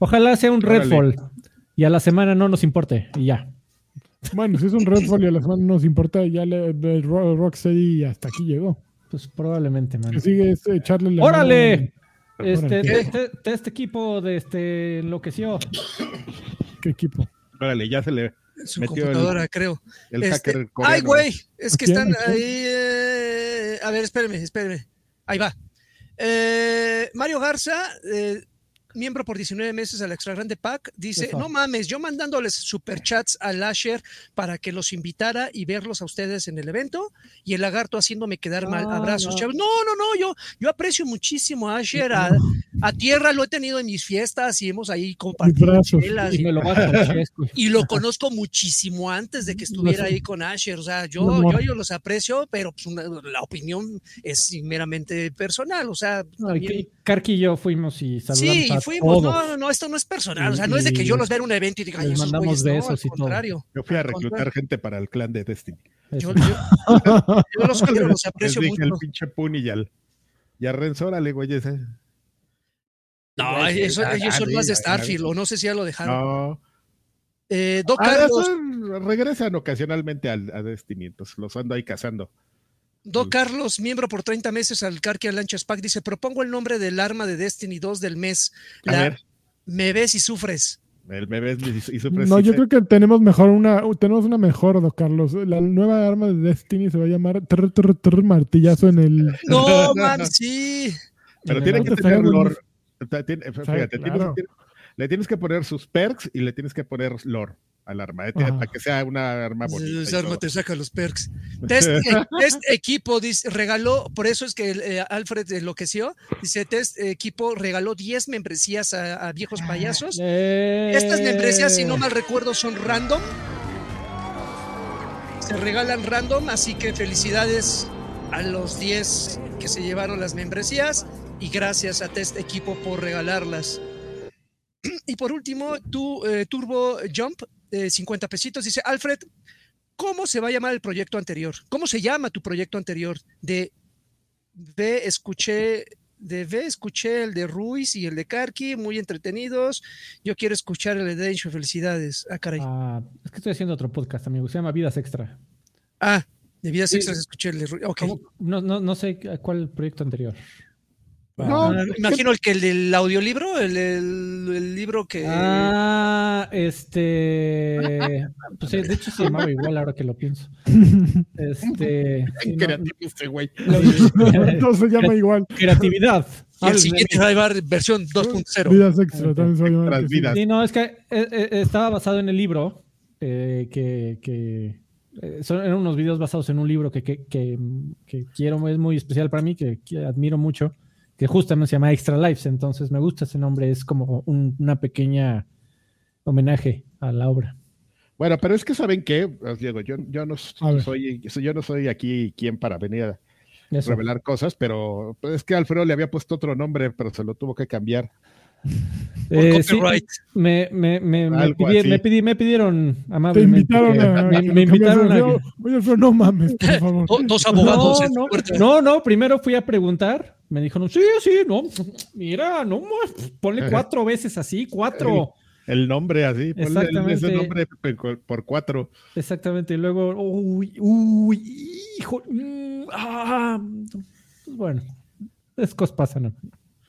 ojalá sea un Redfall y a la semana no nos importe y ya. Bueno, si es un Redfall y a la semana no nos importa, ya le, el Rocksteady hasta aquí llegó. Pues probablemente, man. sigue este, echarle la ¡Órale! Este, este, este, equipo de este enloqueció. ¿Qué equipo? Órale, ya se le su computadora, creo. El este, hacker Ay, güey, es que están ahí. Eh, a ver, espérame, espérame. Ahí va. Eh, Mario Garza, eh, miembro por 19 meses al Extra Grande Pack, dice, no mames, yo mandándoles superchats a Lasher para que los invitara y verlos a ustedes en el evento y el lagarto haciéndome quedar mal. Ah, Abrazos, no. No, no, no, yo, yo aprecio muchísimo a Asher, a, Tierra lo he tenido en mis fiestas y hemos ahí compartido y, [laughs] y, lo conozco muchísimo antes de que estuviera ahí con Asher, o sea, yo, yo, los aprecio, pero pues, la opinión es meramente personal, o sea... Karki y yo fuimos y saludamos sí, fuimos, no, no, esto no es personal, o sea, no es de que yo los vea en un evento y diga, ay, mandamos besos y todo. Yo fui a reclutar gente para el clan de Destiny. Yo, los [laughs] quiero, los aprecio Les dije mucho. el pinche Puni y al, y a Renzo, órale, güey, ese. No, eso, ellos son más de Starfield, o no sé si ya lo dejaron. No. Eh, Doc ah, Carlos. regresan ocasionalmente al, a Destiny, entonces los ando ahí cazando. Do Carlos, miembro por 30 meses al Carquia Lanchas Pack, dice: Propongo el nombre del arma de Destiny 2 del mes. La Me ves y sufres. El me ves y sufres. No, yo creo que tenemos mejor una, tenemos una mejor, Do Carlos. La nueva arma de Destiny se va a llamar martillazo en el. No, [laughs] man, sí. Pero tiene que tener lore. Fíjate, le tienes que poner sus perks y le tienes que poner lore al arma, eh, para que sea una arma bonita. Esa arma te saca los perks. [laughs] Test, Equipo dice, regaló, por eso es que eh, Alfred enloqueció, dice, Test Equipo regaló 10 membresías a, viejos payasos. Estas membresías, si no mal recuerdo, son random. Se regalan random, así que felicidades a los 10 que se llevaron las membresías y gracias a Test Equipo por regalarlas. Y por último, tu, eh, Turbo Jump 50 pesitos. Dice, Alfred, ¿cómo se va a llamar el proyecto anterior? ¿Cómo se llama tu proyecto anterior? De ve, escuché, de ve, escuché el de Ruiz y el de Karki, muy entretenidos. Yo quiero escuchar el de Dencho, felicidades. Ah, caray. Ah, es que estoy haciendo otro podcast, amigo, se llama Vidas Extra. Ah, de Vidas Extras escuché el de Ruiz. No, no, no sé cuál proyecto anterior. No, imagino el que el del audiolibro, el, el, libro que. Ah, este. [laughs] Pues de hecho se llamaba igual ahora que lo pienso. [laughs] Este. [laughs] creativo este güey. No se llama igual. Creatividad. Y el siguiente va a llevar versión 2.0. Vidas extra, también se va a llamar. Vidas. Sí, no, es que eh, eh, estaba basado en el libro eh, que. que son, eran unos videos basados en un libro que, que, que, que quiero, es muy especial para mí, que admiro mucho que justamente se llama Extra Lives, entonces me gusta ese nombre, es como una pequeña homenaje a la obra. Bueno, pero es que saben qué, Diego, yo, yo no soy, yo no soy aquí quien para venir a revelar cosas, pero pues, es que Alfredo le había puesto otro nombre, pero se lo tuvo que cambiar. Eh, me, me, me, me, pidieron amablemente. me, invitaron a. Oye, no mames, por [laughs] favor. Dos abogados. No, no, primero fui a preguntar. Me dijeron, sí, sí, no. Mira, no, ponle cuatro veces así, cuatro. El, nombre así, ponle ese nombre por cuatro. Exactamente, y luego, uy, uy, hijo. Mm, ah, pues bueno, es cosas pasan.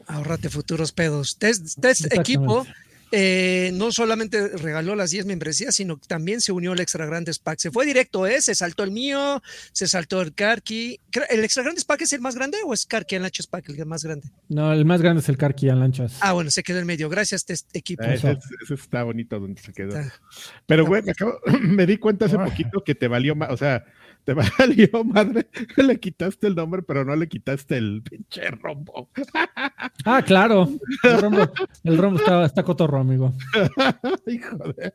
Ahorrate futuros pedos. Test, test equipo eh, no solamente regaló las 10 membresías, sino que también se unió al Extra Grandes Pack. Se fue directo, ¿eh? Se saltó el mío, se saltó el Karki. ¿El Extra Grandes Pack es el más grande o es Karki Lanchas Pack el más grande? No, el más grande es el Karki en Lanchas. Ah, bueno, se quedó en medio. Gracias, este equipo. Ah, ese, está bonito donde se quedó. Pero, güey, me, [clears throat] me, di cuenta hace poquito que te valió más, o sea, te [laughs] valió madre, le quitaste el nombre, pero no le quitaste el pinche rombo. Ah, claro. El rombo, el rombo está, está cotorro, amigo. [laughs] Hijo de.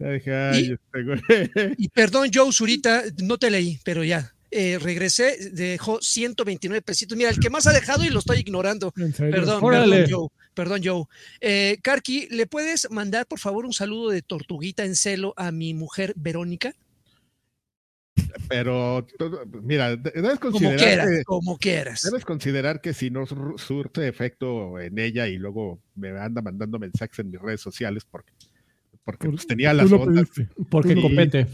Y, este [laughs] y, perdón, Joe Zurita, no te leí, pero ya. Eh, regresé, dejó 129 pesitos. Mira, el que más ha dejado y lo estoy ignorando. Perdón, perdón, Joe. Perdón, Joe. Eh, Karki, ¿le puedes mandar, por favor, un saludo de tortuguita en celo a mi mujer Verónica? Pero, mira, debes considerar. Como quieras, Debes considerar que si no surte efecto en ella y luego me anda mandando mensajes en mis redes sociales porque, porque pues, tenía las ondas. Porque copete.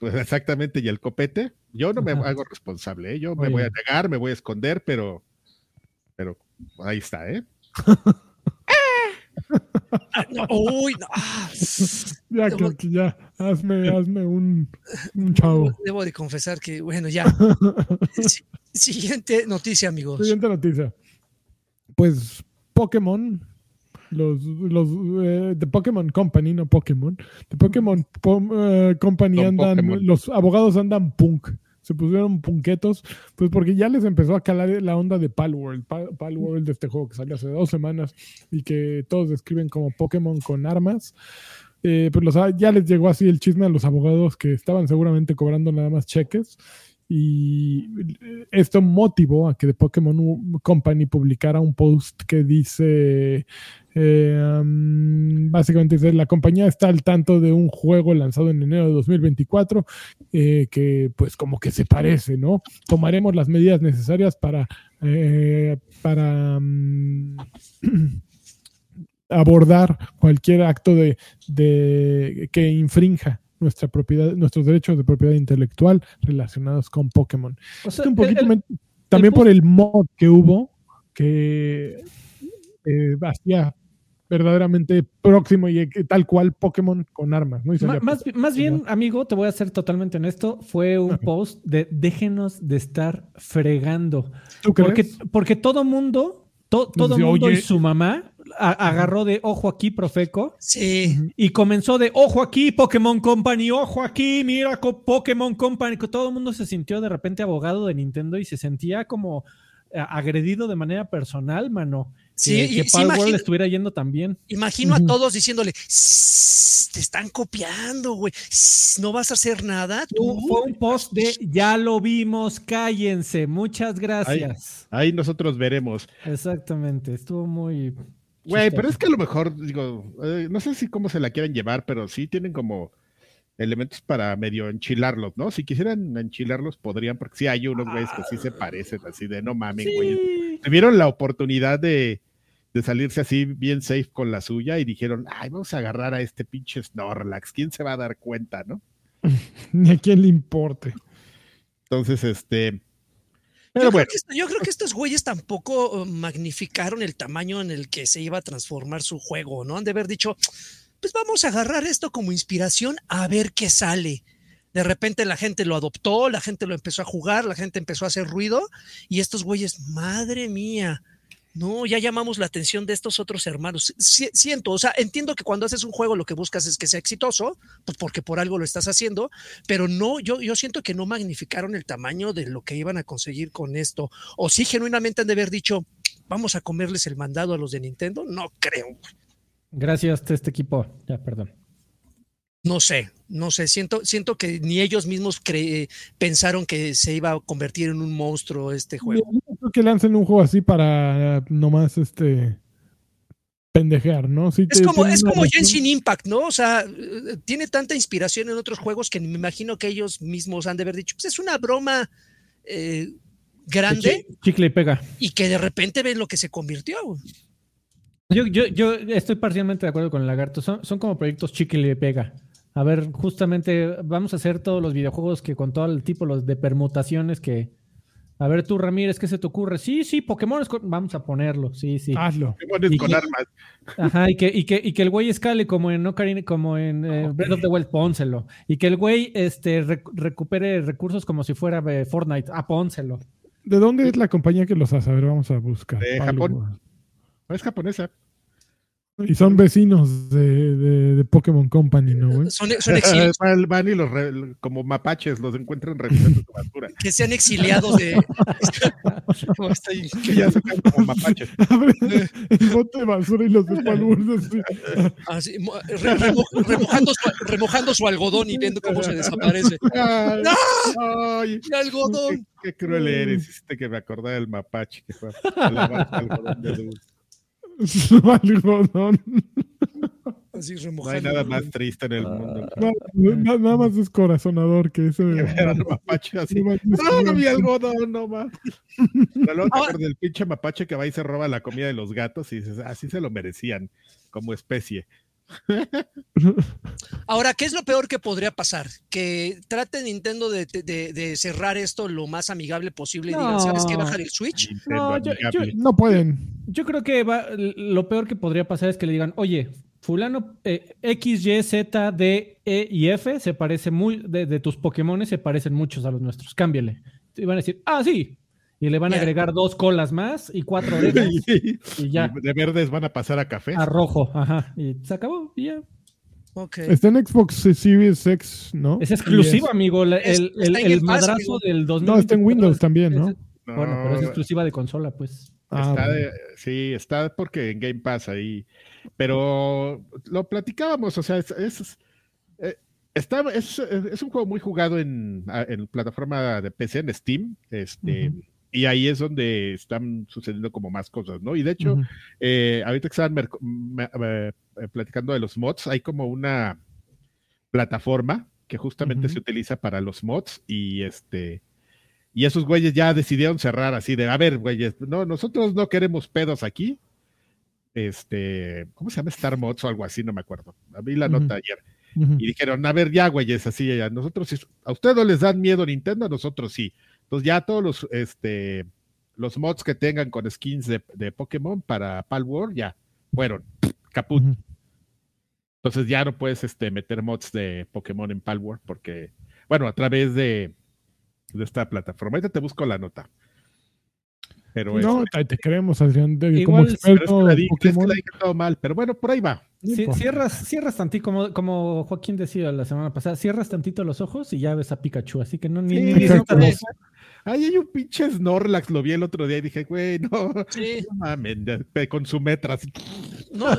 Pues exactamente, y el copete, yo no me hago responsable, ¿eh? yo me voy a negar, me voy a esconder, pero, pero ahí está, ¿eh? [laughs] uy, no. Ah. Ya, ya, hazme, hazme un, un, chavo. Debo de confesar que, bueno, ya. [laughs] Siguiente noticia, amigos. Siguiente noticia. Pues Pokémon, los, los eh, de Pokémon Company, no Pokémon, de Pokémon eh, Company andan, los abogados andan punk se pusieron punquetos, pues porque ya les empezó a calar la onda de Palworld, Palworld de este juego que salió hace dos semanas y que todos describen como Pokémon con armas. Eh, pues los, ya les llegó así el chisme a los abogados que estaban seguramente cobrando nada más cheques y esto motivó a que The Pokémon Company publicara un post que dice eh, básicamente dice la compañía está al tanto de un juego lanzado en enero de 2024 eh, que pues como que se parece no tomaremos las medidas necesarias para eh, para [clears throat] abordar cualquier acto de, de que infrinja nuestra propiedad, nuestros derechos de propiedad intelectual relacionados con Pokémon. un poquito también por el mod que hubo, que eh, hacía verdaderamente próximo y tal cual Pokémon con armas. más, bien, amigo, te voy a ser totalmente honesto, fue un post de déjenos de estar fregando. porque, porque todo mundo, todo mundo y su mamá agarró de ojo aquí, Profeco. Sí. Y comenzó de ojo aquí, Pokémon Company, ojo aquí, mira, Pokémon Company. Todo el mundo se sintió de repente abogado de Nintendo y se sentía como eh, agredido de manera personal, mano. Sí, que, que le estuviera yendo también. Imagino a todos diciéndole, te están copiando, güey, no vas a hacer nada. ¿tú? Fue un post de, ya lo vimos, cállense, muchas gracias. ahí nosotros veremos. Exactamente, estuvo muy Güey, pero es que a lo mejor, digo, eh, no sé si cómo se la quieren llevar, pero sí tienen como elementos para medio enchilarlos, ¿no? Si quisieran enchilarlos, podrían, porque sí hay unos güeyes que sí se parecen, así de no mames, güey. Tuvieron la oportunidad de, de, salirse así bien safe con la suya y dijeron, ay, vamos a agarrar a este pinche Snorlax, ¿quién se va a dar cuenta, no? [laughs] Ni a quién le importe. Entonces, este, yo, creo que, yo, creo que, estos güeyes tampoco uh, magnificaron el tamaño en el que se iba a transformar su juego, ¿no? Han de haber dicho, pues vamos a agarrar esto como inspiración a ver qué sale. De repente la gente lo adoptó, la gente lo empezó a jugar, la gente empezó a hacer ruido y estos güeyes, madre mía, no, ya llamamos la atención de estos otros hermanos. siento, o sea, entiendo que cuando haces un juego lo que buscas es que sea exitoso, pues porque por algo lo estás haciendo, pero no, yo, yo siento que no magnificaron el tamaño de lo que iban a conseguir con esto. O sí, genuinamente han de haber dicho, vamos a comerles el mandado a los de Nintendo. No creo. Gracias a este equipo. Ya, perdón. No sé, no sé, siento, siento que ni ellos mismos pensaron que se iba a convertir en un monstruo este juego. creo que lancen un juego así para nomás este pendejear, ¿no? es como, es como Genshin Impact, ¿no? O sea, tiene tanta inspiración en otros juegos que me imagino que ellos mismos han de haber dicho, pues es una broma eh, grande. Chicle y pega. Y que de repente ven lo que se convirtió. Yo, yo, yo estoy parcialmente de acuerdo con el Lagarto. Son, son como proyectos chicle y pega. A ver, justamente vamos a hacer todos los videojuegos que con todo el tipo los de permutaciones que A ver tú, Ramírez, ¿qué se te ocurre? Sí, sí, Pokémon es con... Vamos a ponerlo, sí, sí. Hazlo. Pokémon Y con que- armas. Ajá, y que, y que, y que el güey escale como en Ocarina, como en eh, Breath of the Wild, pónselo. Y que el güey este, rec- recupere recursos como si fuera eh, Fortnite, ah, pónselo. ¿De dónde es la compañía que los hace? A ver, vamos a buscar. De. Japón. No es japonesa. Y son vecinos de, de, de Pokémon Company, ¿no, güey? Son, son exiliados, Van, van y los re- como mapaches los encuentran revisando su basura. [laughs] que sean exiliados de. No, [laughs] está ahí. Que ya sacan como mapaches. [laughs] El bote de basura y los de Palworld así. Así, mo- re- remo- remojando, su, remojando su algodón y viendo cómo se desaparece. Ay, ay, ¡Mi algodón! qué, qué cruel eres. Hiciste que me acordara del mapache que fue a lavar su algodón de dulce. Algodón. Así No hay nada más triste en el mundo. No, na- nada más descorazonador que ese. Que ver al mapache así. No, ¡No, mi algodón, no más! Pero luego Ah. del pinche mapache que va y se roba la comida de los gatos y dices, así se lo merecían como especie. Ahora, ¿qué es lo peor que podría pasar? Que trate Nintendo de, de- de cerrar esto lo más amigable posible y digan, No. ¿sabes qué? Bajar el Switch. No, yo-. No pueden. Yo creo que va- lo peor que podría pasar es que le digan, oye, fulano eh, X, Y, Z, D, E y F se parece muy, de, de tus Pokémon se parecen muchos a los nuestros, cámbiale. Y van a decir, ah, sí. Y le van a agregar dos colas más y cuatro orejas [laughs] y ya. De verdes van a pasar a café. A rojo, ajá. Y se acabó, y ya. Ok. Está en Xbox Series X, ¿no? Es exclusiva, amigo. el, el- el Pass, madrazo del 2000. No, está en Windows también, ¿no? No, Bueno, pero es exclusiva de consola, pues. Ah, está bueno. de- sí, está porque en Game Pass ahí. Pero lo platicábamos, o sea, es, es, eh, está, es, es un juego muy jugado en, en plataforma de PC, en Steam. Este. Y ahí es donde están sucediendo como más cosas, ¿no? Y de hecho, eh, ahorita que estaban eh, eh, platicando de los mods, hay como una plataforma que justamente se utiliza para los mods y este y esos güeyes ya decidieron cerrar así de, a ver, güeyes, no, nosotros no queremos pedos aquí. Este, ¿cómo se llama? Star Mods o algo así, no me acuerdo. Vi la nota ayer. Y dijeron, a ver, ya, güeyes, así, ya, nosotros, a ustedes no les dan miedo Nintendo, a nosotros sí. Entonces ya todos los, este, los mods que tengan con skins de, de Pokémon para Palworld, ya, fueron, caput. Entonces ya no puedes este, meter mods de Pokémon en Palworld porque, bueno, a través de, de esta plataforma. Ahorita te busco la nota. Pero No, este, te, creemos, Adrián. de- Igual, pero es experto que la en di- es que la dije todo mal, pero bueno, por ahí va. Sí, cierras, cierras tantito, como, como Joaquín decía la semana pasada, cierras tantito los ojos y ya ves a Pikachu, así que no ni, Sí, ni no, Ahí hay un pinche Snorlax, lo vi el otro día y dije, güey, no, Sí. no mames, de- con su metra. así. No, eh,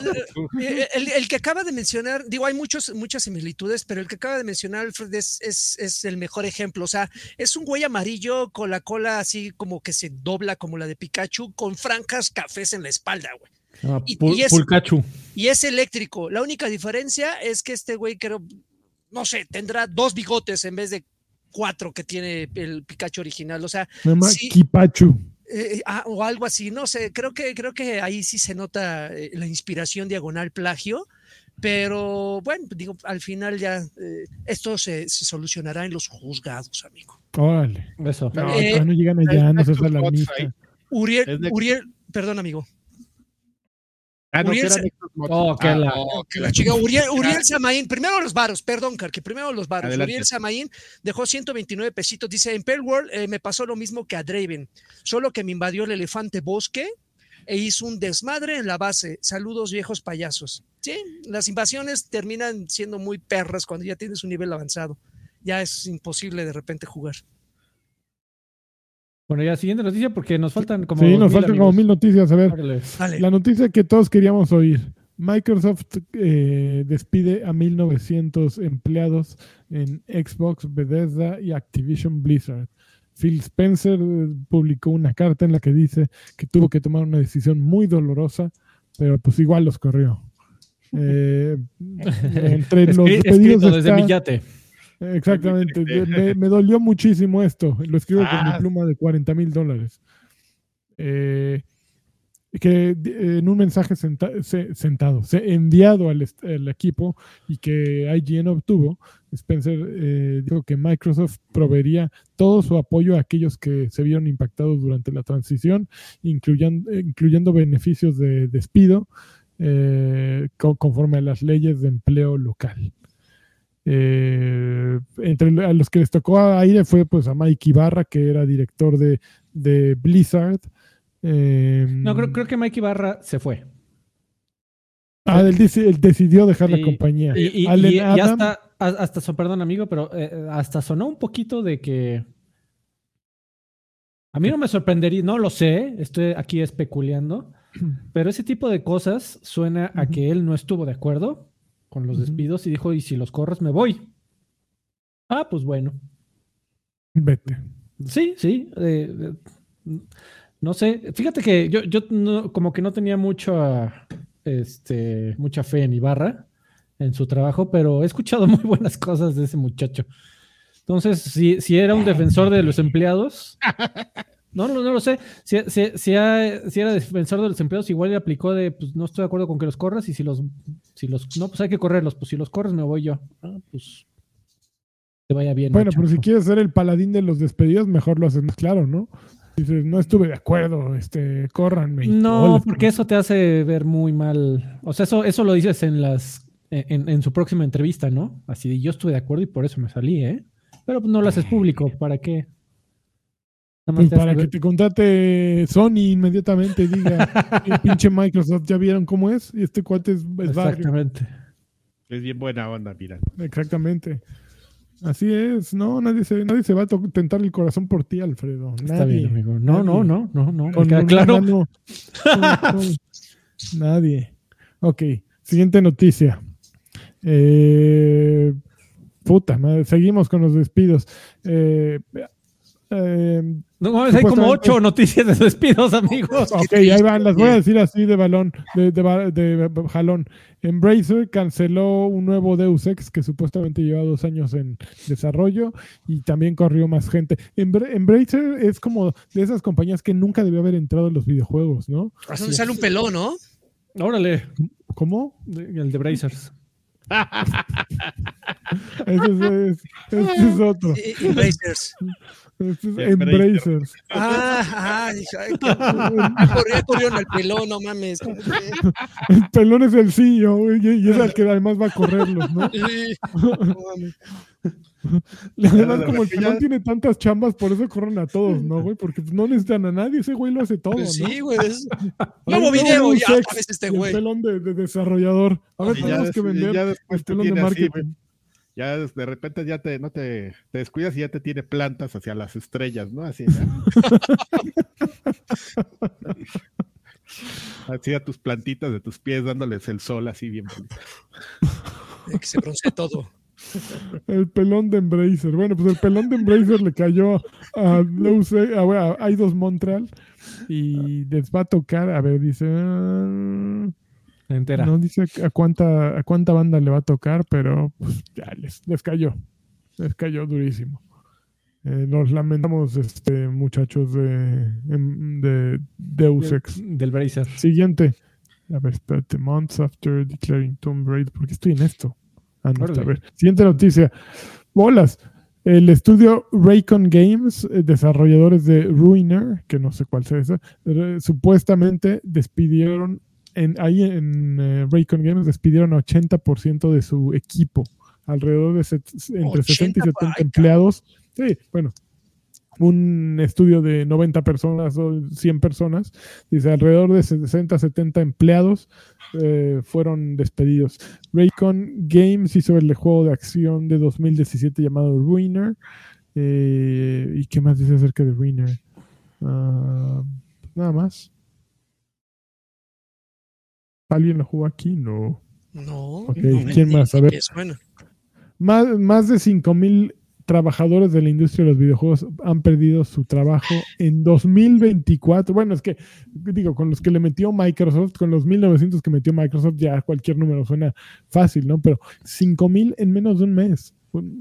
eh, el, el que acaba de mencionar, digo, hay muchos, muchas similitudes, pero el que acaba de mencionar, Alfred, es, es, es el mejor ejemplo. O sea, es un güey amarillo con la cola así como que se dobla como la de Pikachu, con franjas cafés en la espalda, güey. Ah, Y- Pul- y es- Pulcachu. Y es eléctrico. La única diferencia es que este güey, creo, no sé, tendrá dos bigotes en vez de cuatro que tiene el Pikachu original. O sea, Se llama sí. Kipachu. Eh, ah, o algo así, no sé, creo que, creo que ahí sí se nota eh, la inspiración diagonal plagio, pero bueno, digo, al final ya eh, esto se, se solucionará en los juzgados, amigo. Órale. Eso. No, Eh, no llegan allá, no alarmista. ahí. Uriel, Uriel, perdón, amigo. Ah, no, que Uriel mods. Oh, que Ah, la- Oh, que la chica Uriel, Uriel Samaín, primero los varos, perdón, Carque, primero los varos. Adelante. Uriel Samaín dejó 129 pesitos. Dice: En Pearl World eh, me pasó lo mismo que a Draven, solo que me invadió el elefante bosque e hizo un desmadre en la base. Saludos, viejos payasos. Sí, las invasiones terminan siendo muy perras cuando ya tienes un nivel avanzado. Ya es imposible de repente jugar. Bueno, ya siguiente noticia porque nos faltan como. Sí, nos faltan como mil noticias. A ver. Dale. la noticia que todos queríamos oír. Microsoft eh, despide a 1900 empleados en Xbox, Bethesda y Activision Blizzard. Phil Spencer eh, publicó una carta en la que dice que tuvo que tomar una decisión muy dolorosa, pero pues igual los corrió. [laughs] Eh, [laughs] entre los Escri- despedidos escrito desde está- mi yate. Exactamente. Me, me dolió muchísimo esto. Lo escribo con Ah. mi pluma de 40 mil dólares. Eh, que eh, en un mensaje senta- se- sentado, se, enviado al, equipo y que IGN obtuvo, Spencer eh, dijo que Microsoft proveería todo su apoyo a aquellos que se vieron impactados durante la transición, incluyendo, incluyendo beneficios de despido eh, co- conforme a las leyes de empleo local. Eh, entre a los que les tocó aire fue pues a Mike Ibarra, que era director de, de Blizzard. Eh, No, creo, creo que Mike Ibarra se fue. ah, él, decidió dejar la compañía. Y, y- Allen hasta, a- hasta, perdón amigo, pero eh, hasta sonó un poquito de que... A mí no me sorprendería, no lo sé, estoy aquí especulando, [clears throat] pero ese tipo de cosas suena a que él no estuvo de acuerdo con los despidos y dijo, y si los corres me voy. Ah, pues bueno. Vete. Sí, sí. eh, eh, no sé. Fíjate que yo, yo no- como que no tenía mucho, este, mucha fe en Ibarra, en su trabajo, pero he escuchado [laughs] muy buenas cosas de ese muchacho. Entonces, si, si era un defensor de los empleados, [laughs] no, no, no lo sé. Si, si, si, ha- si era defensor de los empleados, igual le aplicó de, pues no estoy de acuerdo con que los corras y si los, si los, no, pues hay que correrlos, pues si los corres me voy yo. Ah, pues te vaya bien. Bueno, pero si quieres ser el paladín de los despedidos, mejor lo haces más claro, ¿no? Dices, no estuve de acuerdo, este, córranme. No, porque eso te hace ver muy mal. O sea, eso, eso lo dices en las en, en su próxima entrevista, ¿no? Así de yo estuve de acuerdo y por eso me salí, ¿eh? Pero pues no lo haces público, ¿para qué? Pues para que te contrate Sony inmediatamente y diga, [laughs] "El pinche Microsoft, ¿ya vieron cómo es? Y este cuate es, es barrio. Exactamente. Es bien buena onda, mira. Exactamente. Así es, no, nadie se, nadie se va a to- tentar el corazón por ti, Alfredo. Está bien, amigo. No, no, Nadie. no, no, no. Con queda claro. mano- con- con- nadie. Ok, siguiente noticia. Eh, puta madre, seguimos con los despidos. Eh, eh, No mames, hay como ocho noticias de despidos, amigos. ok, ahí van, las voy a decir así de balón, de, de ba- de jalón. Embracer canceló un nuevo Deus Ex que supuestamente lleva dos años en desarrollo y también corrió más gente. Embra- Embracer es como de esas compañías que nunca debió haber entrado en los videojuegos, ¿no? Es donde sale un pelón, ¿no? Órale. ¿Cómo? El de Brazers. [laughs] Ese es, ese es otro. Y- [laughs] Embracers. Ah, ah, dije, ay, qué- [laughs] corría, corrieron el pelón, no mames. [laughs] El pelón es el CEO güey, y, y es el que además va a correrlos, ¿no? Sí, no. Además, de como el pelón tiene tantas chambas, por eso corren a todos, ¿no, güey? Porque no necesitan a nadie, ese güey lo hace todo, ¿no? Pues sí, güey. no, video, ya sex, sabes este y el güey. pelón de, de desarrollador. A ver, tenemos que vender ya el pelón de marketing. Ya de repente ya te, no te, te descuidas y ya te tiene plantas hacia las estrellas, ¿no? Así, ¿no? [laughs] así a tus plantitas de tus pies dándoles el sol así bien bonito. Que se broncea todo. El pelón de Embracer. Bueno, pues el pelón de Embracer le cayó a, Ex- a, bueno, a Eidos Montreal y les va a tocar, a ver, dice... ah, Entera. No dice a cuánta, a cuánta banda le va a tocar, pero pues, ya les, les cayó. Les cayó durísimo. Eh, nos lamentamos, este, muchachos de, em- de Deus Ex. Del Bracer. Siguiente. A ver, espérate. Months after declaring Tomb Raider. ¿Por qué estoy en esto? Ah, no, está, a Órale. ver. Siguiente noticia. Bolas. El estudio Raycon Games, eh, desarrolladores de Ruiner, que no sé cuál sea esa, supuestamente despidieron, en, ahí en eh, Raycon Games despidieron a 80% de su equipo, alrededor de set- entre 60 y 80, 70 ay, empleados. Sí, bueno, un estudio de 90 personas o 100 personas, dice alrededor de 60, 70 empleados eh, fueron despedidos. Raycon Games hizo el juego de acción de 2017 llamado Ruiner. Eh, ¿Y qué más dice acerca de Ruiner? Ah, nada más. ¿Alguien lo jugó aquí? No. No. ¿quién más? A ver. Más, más de 5.000 trabajadores de la industria de los videojuegos han perdido su trabajo en 2024. Bueno, es que, digo, con los que le metió Microsoft, con los 1.900 que metió Microsoft, ya cualquier número suena fácil, ¿no? Pero 5.000 en menos de un mes.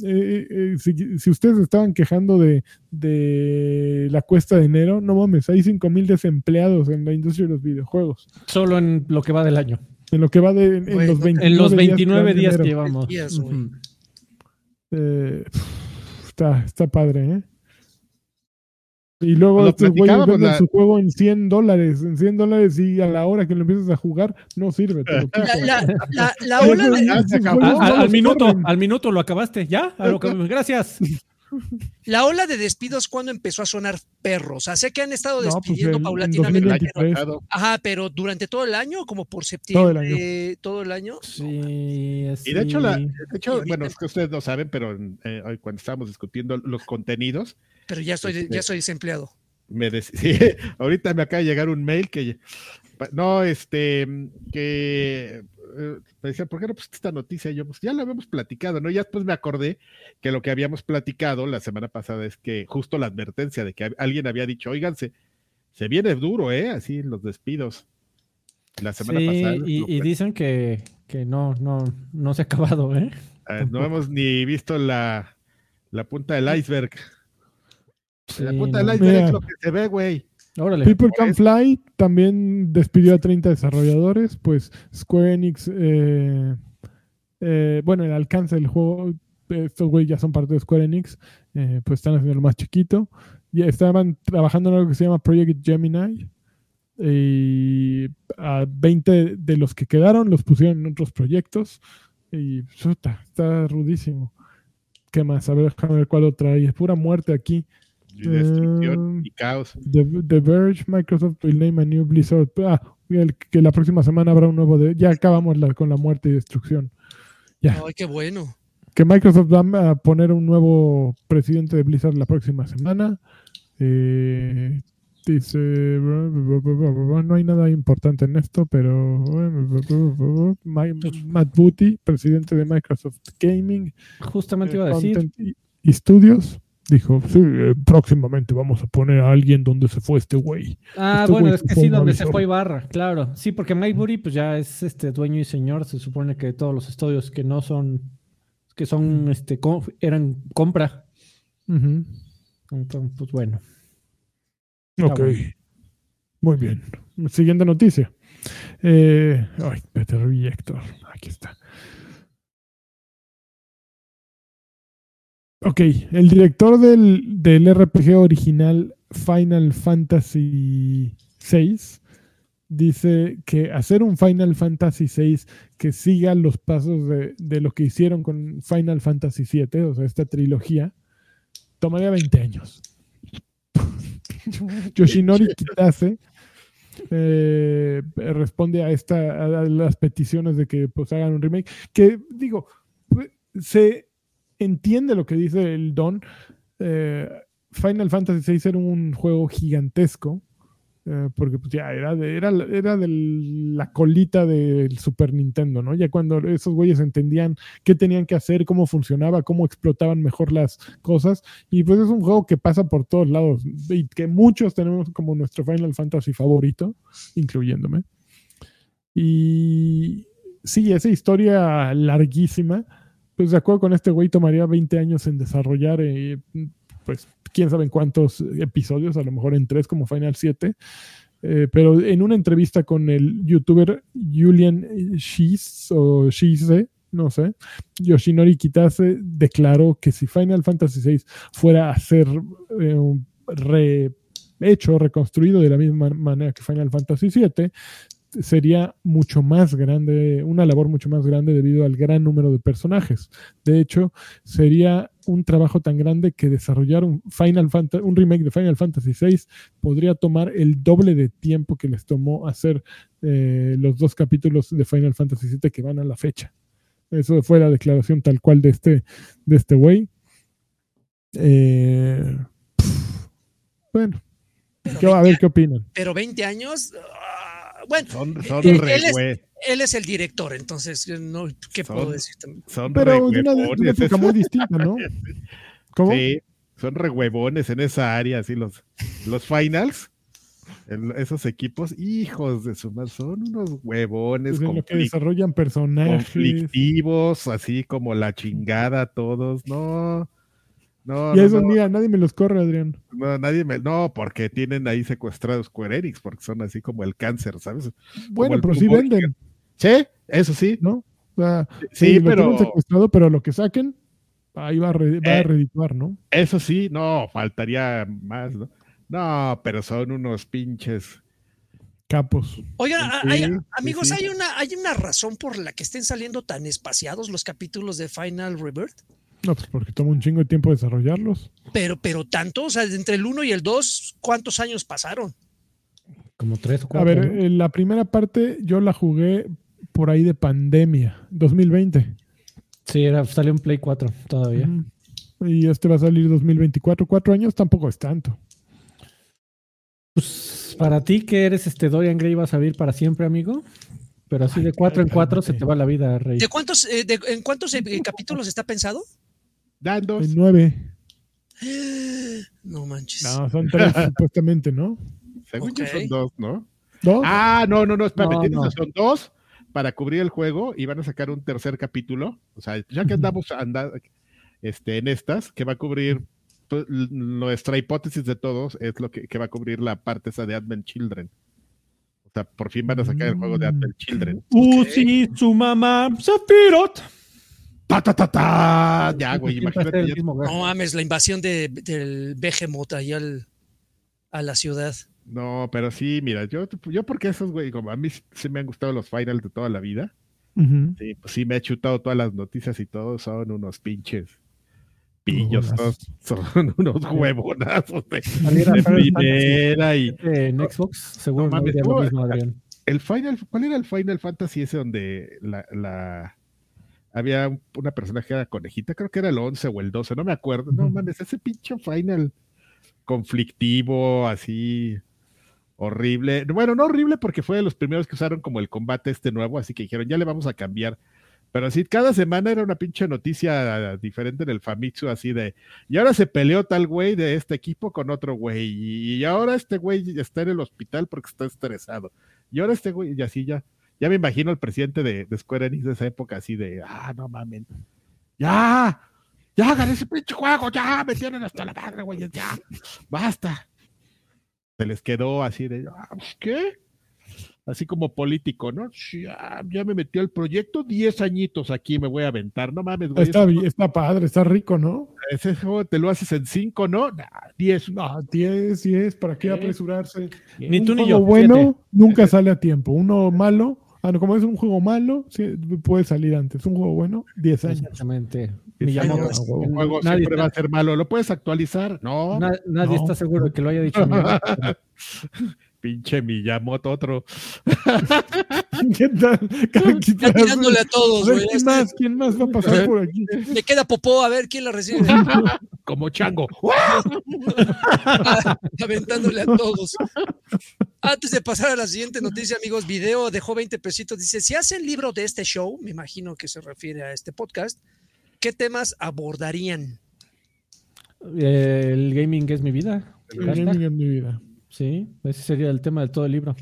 Eh, eh, si, si ustedes estaban quejando de, de la cuesta de enero, no mames, hay 5.000 desempleados en la industria de los videojuegos. Solo en lo que va del año. En lo que va de en los no- 29 En los días 29 de días que llevamos. Días. Eh, está, está padre, ¿eh? Y luego estos güeyes venden la- su juego en 100 dólares. En 100 dólares y a la hora que lo empiezas a jugar, no sirve. te lo La, la- la- la [laughs] Sí, ola de, al los minuto, al minuto lo acabaste. ¿Ya? A lo que- [laughs] gracias. La ola de despidos cuando empezó a sonar perros. O sea, sé que han estado No, pues, despidiendo en- en paulatinamente. El año 2023. pero- pasado. ajá, pero durante todo el año, como por Todo septiembre, el año. eh, todo el año. Sí, Y de hecho, la, sí. de hecho ahorita- bueno, es que ustedes no saben, pero eh, hoy cuando estábamos discutiendo los contenidos, Pero ya estoy, Este- ya estoy desempleado. me [laughs] sí, ahorita me acaba de llegar un mail que no, este, que eh, me decían, ¿por qué no pusiste esta noticia? Y yo, pues ya la habíamos platicado, ¿no? Y ya después me acordé que lo que habíamos platicado la semana pasada es que justo la advertencia de que alguien había dicho, oigan, se, viene duro, ¿eh? Así los despidos. La semana Sí, pasada. y, dicen que, que no, no, no se ha acabado, ¿eh? eh, [laughs] no hemos ni visto la, la punta del iceberg. la punta no. del iceberg Mira. es lo que se ve, güey. Órale. People Can eso. Fly también despidió a 30 desarrolladores, pues Square Enix, eh, eh, bueno, el alcance del juego, estos güeyes ya son parte de Square Enix, eh, pues están haciendo lo más chiquito. Ya estaban trabajando en algo que se llama Project Gemini. Y a 20 de los que quedaron los pusieron en otros proyectos. Y puta, está rudísimo. ¿Qué más? A ver, déjame ver cuál otra hay. Es pura muerte aquí. Y destrucción Mm. y caos. The, The Verge, Microsoft will name a new Blizzard. Ah, el- que la próxima semana habrá un nuevo. De, ya acabamos la- con la muerte y destrucción. Ya. Ay, qué bueno. Que Microsoft va a poner un nuevo presidente de Blizzard la próxima semana. Eh, dice. No hay nada importante en esto, pero. Mi- Matt Booty, presidente de Microsoft Gaming. Justamente eh, iba a decir. Y, y Studios. Dijo, sí, eh, próximamente vamos a poner a alguien donde se fue este güey. Ah, Este bueno, güey es que sí, donde se fue Ibarra, claro. Sí, porque Mike Bury pues ya es este dueño y señor, se supone que todos los estudios que no son, que son, este, co- eran compra. Entonces, pues bueno. Ok. bueno. Muy bien. Siguiente noticia. Eh, ay, Peter Reactor. Aquí está. Ok, el director del, del RPG original Final Fantasy VI dice que hacer un Final Fantasy VI que siga los pasos de, de lo que hicieron con Final Fantasy VII, o sea, esta trilogía, tomaría 20 años. [laughs] Yoshinori Kitase eh, responde a esta a las peticiones de que pues hagan un remake que digo se entiende lo que dice el Don Eh, Final Fantasy VI era un juego gigantesco eh, porque pues ya era era, era de la colita del Super Nintendo, ¿no? Ya cuando esos güeyes entendían qué tenían que hacer, cómo funcionaba, cómo explotaban mejor las cosas, y pues es un juego que pasa por todos lados y que muchos tenemos como nuestro Final Fantasy favorito, incluyéndome. Y sí, esa historia larguísima, pues de acuerdo con este güey tomaría 20 años en desarrollar, eh, pues quién sabe en cuántos episodios, a lo mejor en tres como Final 7. Eh, pero en una entrevista con el youtuber Julian Shiz o Shize, no sé, Yoshinori Kitase declaró que si Final Fantasy VI fuera a ser eh, rehecho, reconstruido de la misma manera que Final Fantasy VII, sería mucho más grande, una labor mucho más grande debido al gran número de personajes. De hecho, sería un trabajo tan grande que desarrollar un, Final Fanta un remake de Final Fantasy VI podría tomar el doble de tiempo que les tomó hacer eh, los dos capítulos de Final Fantasy VII que van a la fecha. Eso fue la declaración tal cual de este de este güey. Eh, bueno, ¿qué, a ver qué opinan. Pero 20 años. ah, bueno, Son, son él, re él es, hue- él es el director, entonces, no, ¿qué Son- puedo decir? también? son Pero de una, de una época muy distinta, ¿no? [laughs] ¿Cómo? Sí, son re huevones en esa área, así los, los finals. El- esos equipos, hijos de su madre, son unos huevones Es en lo que desarrollan personajes. conflictivos, así como la chingada todos. No, no, Y no, eso, no, mira, nadie me los corre, Adrián. no, nadie me, no, porque tienen ahí secuestrados Square Enix, porque son así como el cáncer, ¿sabes? Bueno, pero sí venden, Sí, eso sí, ¿no? O sea, sí, lo pero tienen secuestrado, pero lo que saquen, ahí va a, re- va a Eh, redituar, ¿no? eso sí, no, faltaría más, ¿no? No, pero son unos pinches. Capos. Oigan, Sí, hay- sí, amigos, sí. Hay, una, hay una razón por la que estén saliendo tan espaciados los capítulos de Final Rebirth. No, pues porque toma un chingo de tiempo desarrollarlos. Pero, pero tanto, o sea, entre el 1 y el 2, ¿cuántos años pasaron? Como tres o A cuatro. ver, ¿no? eh, la primera parte yo la jugué por ahí de pandemia, 2020. Sí, era, salió en Play 4 todavía. Y este va a salir 2024. Cuatro años tampoco es tanto. Pues para ti que eres este Dorian Gray vas a vivir para siempre, amigo. Pero así Ay, de cuatro en cuatro se te va la vida, Rey. ¿De cuántos, eh, de- ¿En cuántos eh, capítulos está pensado? Dan dos. En nueve. No manches. No, son tres [laughs] supuestamente, ¿no? Según yo Ok. son dos, ¿no? ¿Dos? Ah, no, no, no, espérame, No, tienes no. razón, dos para cubrir el juego y van a sacar un tercer capítulo. O sea, ya que andamos anda- este, en estas, que va a cubrir pues, nuestra hipótesis de todos, es lo que, que va a cubrir la parte esa de Advent Children. O sea, por fin van a sacar el juego de Mm. Advent Children. Uzi, su mamá, Sephiroth. ¡Ta, ta, ta, ta! Ya, güey, [laughs] imagínate. el ya-. No mames, la invasión de, del Behemoth ahí al, a la ciudad. No, pero sí, mira, yo, yo porque esos, güey, como a mí sí me han gustado los finals de toda la vida. Sí, pues sí me he chutado todas las noticias y todo, son unos pinches pillos, todos- son [laughs] unos huevonazos de, primera y En Xbox, seguro No no, mames, diría lo tú- mismo, Adrián. el Final, ¿cuál era el Final Fantasy ese donde la, la había un- una persona que era conejita? Creo que era el 11 o el 12, no me acuerdo. No mames, ese pinche Final conflictivo, así horrible. Bueno, no horrible porque fue de los primeros que usaron como el combate este nuevo, así que dijeron, ya le vamos a cambiar. Pero así, cada semana era una pinche noticia diferente en el Famitsu, así de, y ahora se peleó tal güey de este equipo con otro güey, y ahora este güey está en el hospital porque está estresado, y ahora este güey, y así ya, ya me imagino al presidente de, de Square Enix de esa época, así de, ah, no mamen, ya, ya gané ese pinche juego, ya, me tienen hasta la madre, güey, ya, basta. Se les quedó así de, ah, pues, ¿qué? Así como político, ¿no? Ya, ya me metí al proyecto, 10 añitos aquí me voy a aventar, no mames, güey. Está, eso está padre, está rico, ¿no? ese juego te lo haces en 5, ¿no? Nah, 10. No, 10, 10, ¿para qué apresurarse? Ni un tú ni juego yo. bueno fíjate. nunca sale a tiempo. Uno malo, ah, no, como es un juego malo, sí, puede salir antes. Un juego bueno, 10 años. Exactamente. Miyamoto. huevo. Un juego Nadie siempre va a ser malo. ¿Lo puedes actualizar? No. Na- nadie No. está seguro de que lo haya dicho. [laughs] Pinche Miyamoto, otro. [laughs] ¿Qué tal? Atrás, tirándole a todos, güey. ¿quién Este, más? ¿Quién más va a pasar por aquí? Me queda popó, a ver quién la recibe. [laughs] Como chango. [laughs] Aventándole a todos. Antes de pasar a la siguiente noticia, amigos, video dejó 20 pesitos. Dice: Si hacen libro de este show, me imagino que se refiere a este podcast, ¿qué temas abordarían? Eh, el gaming es mi vida. El gaming en mi vida. Sí, ese sería el tema de todo el libro.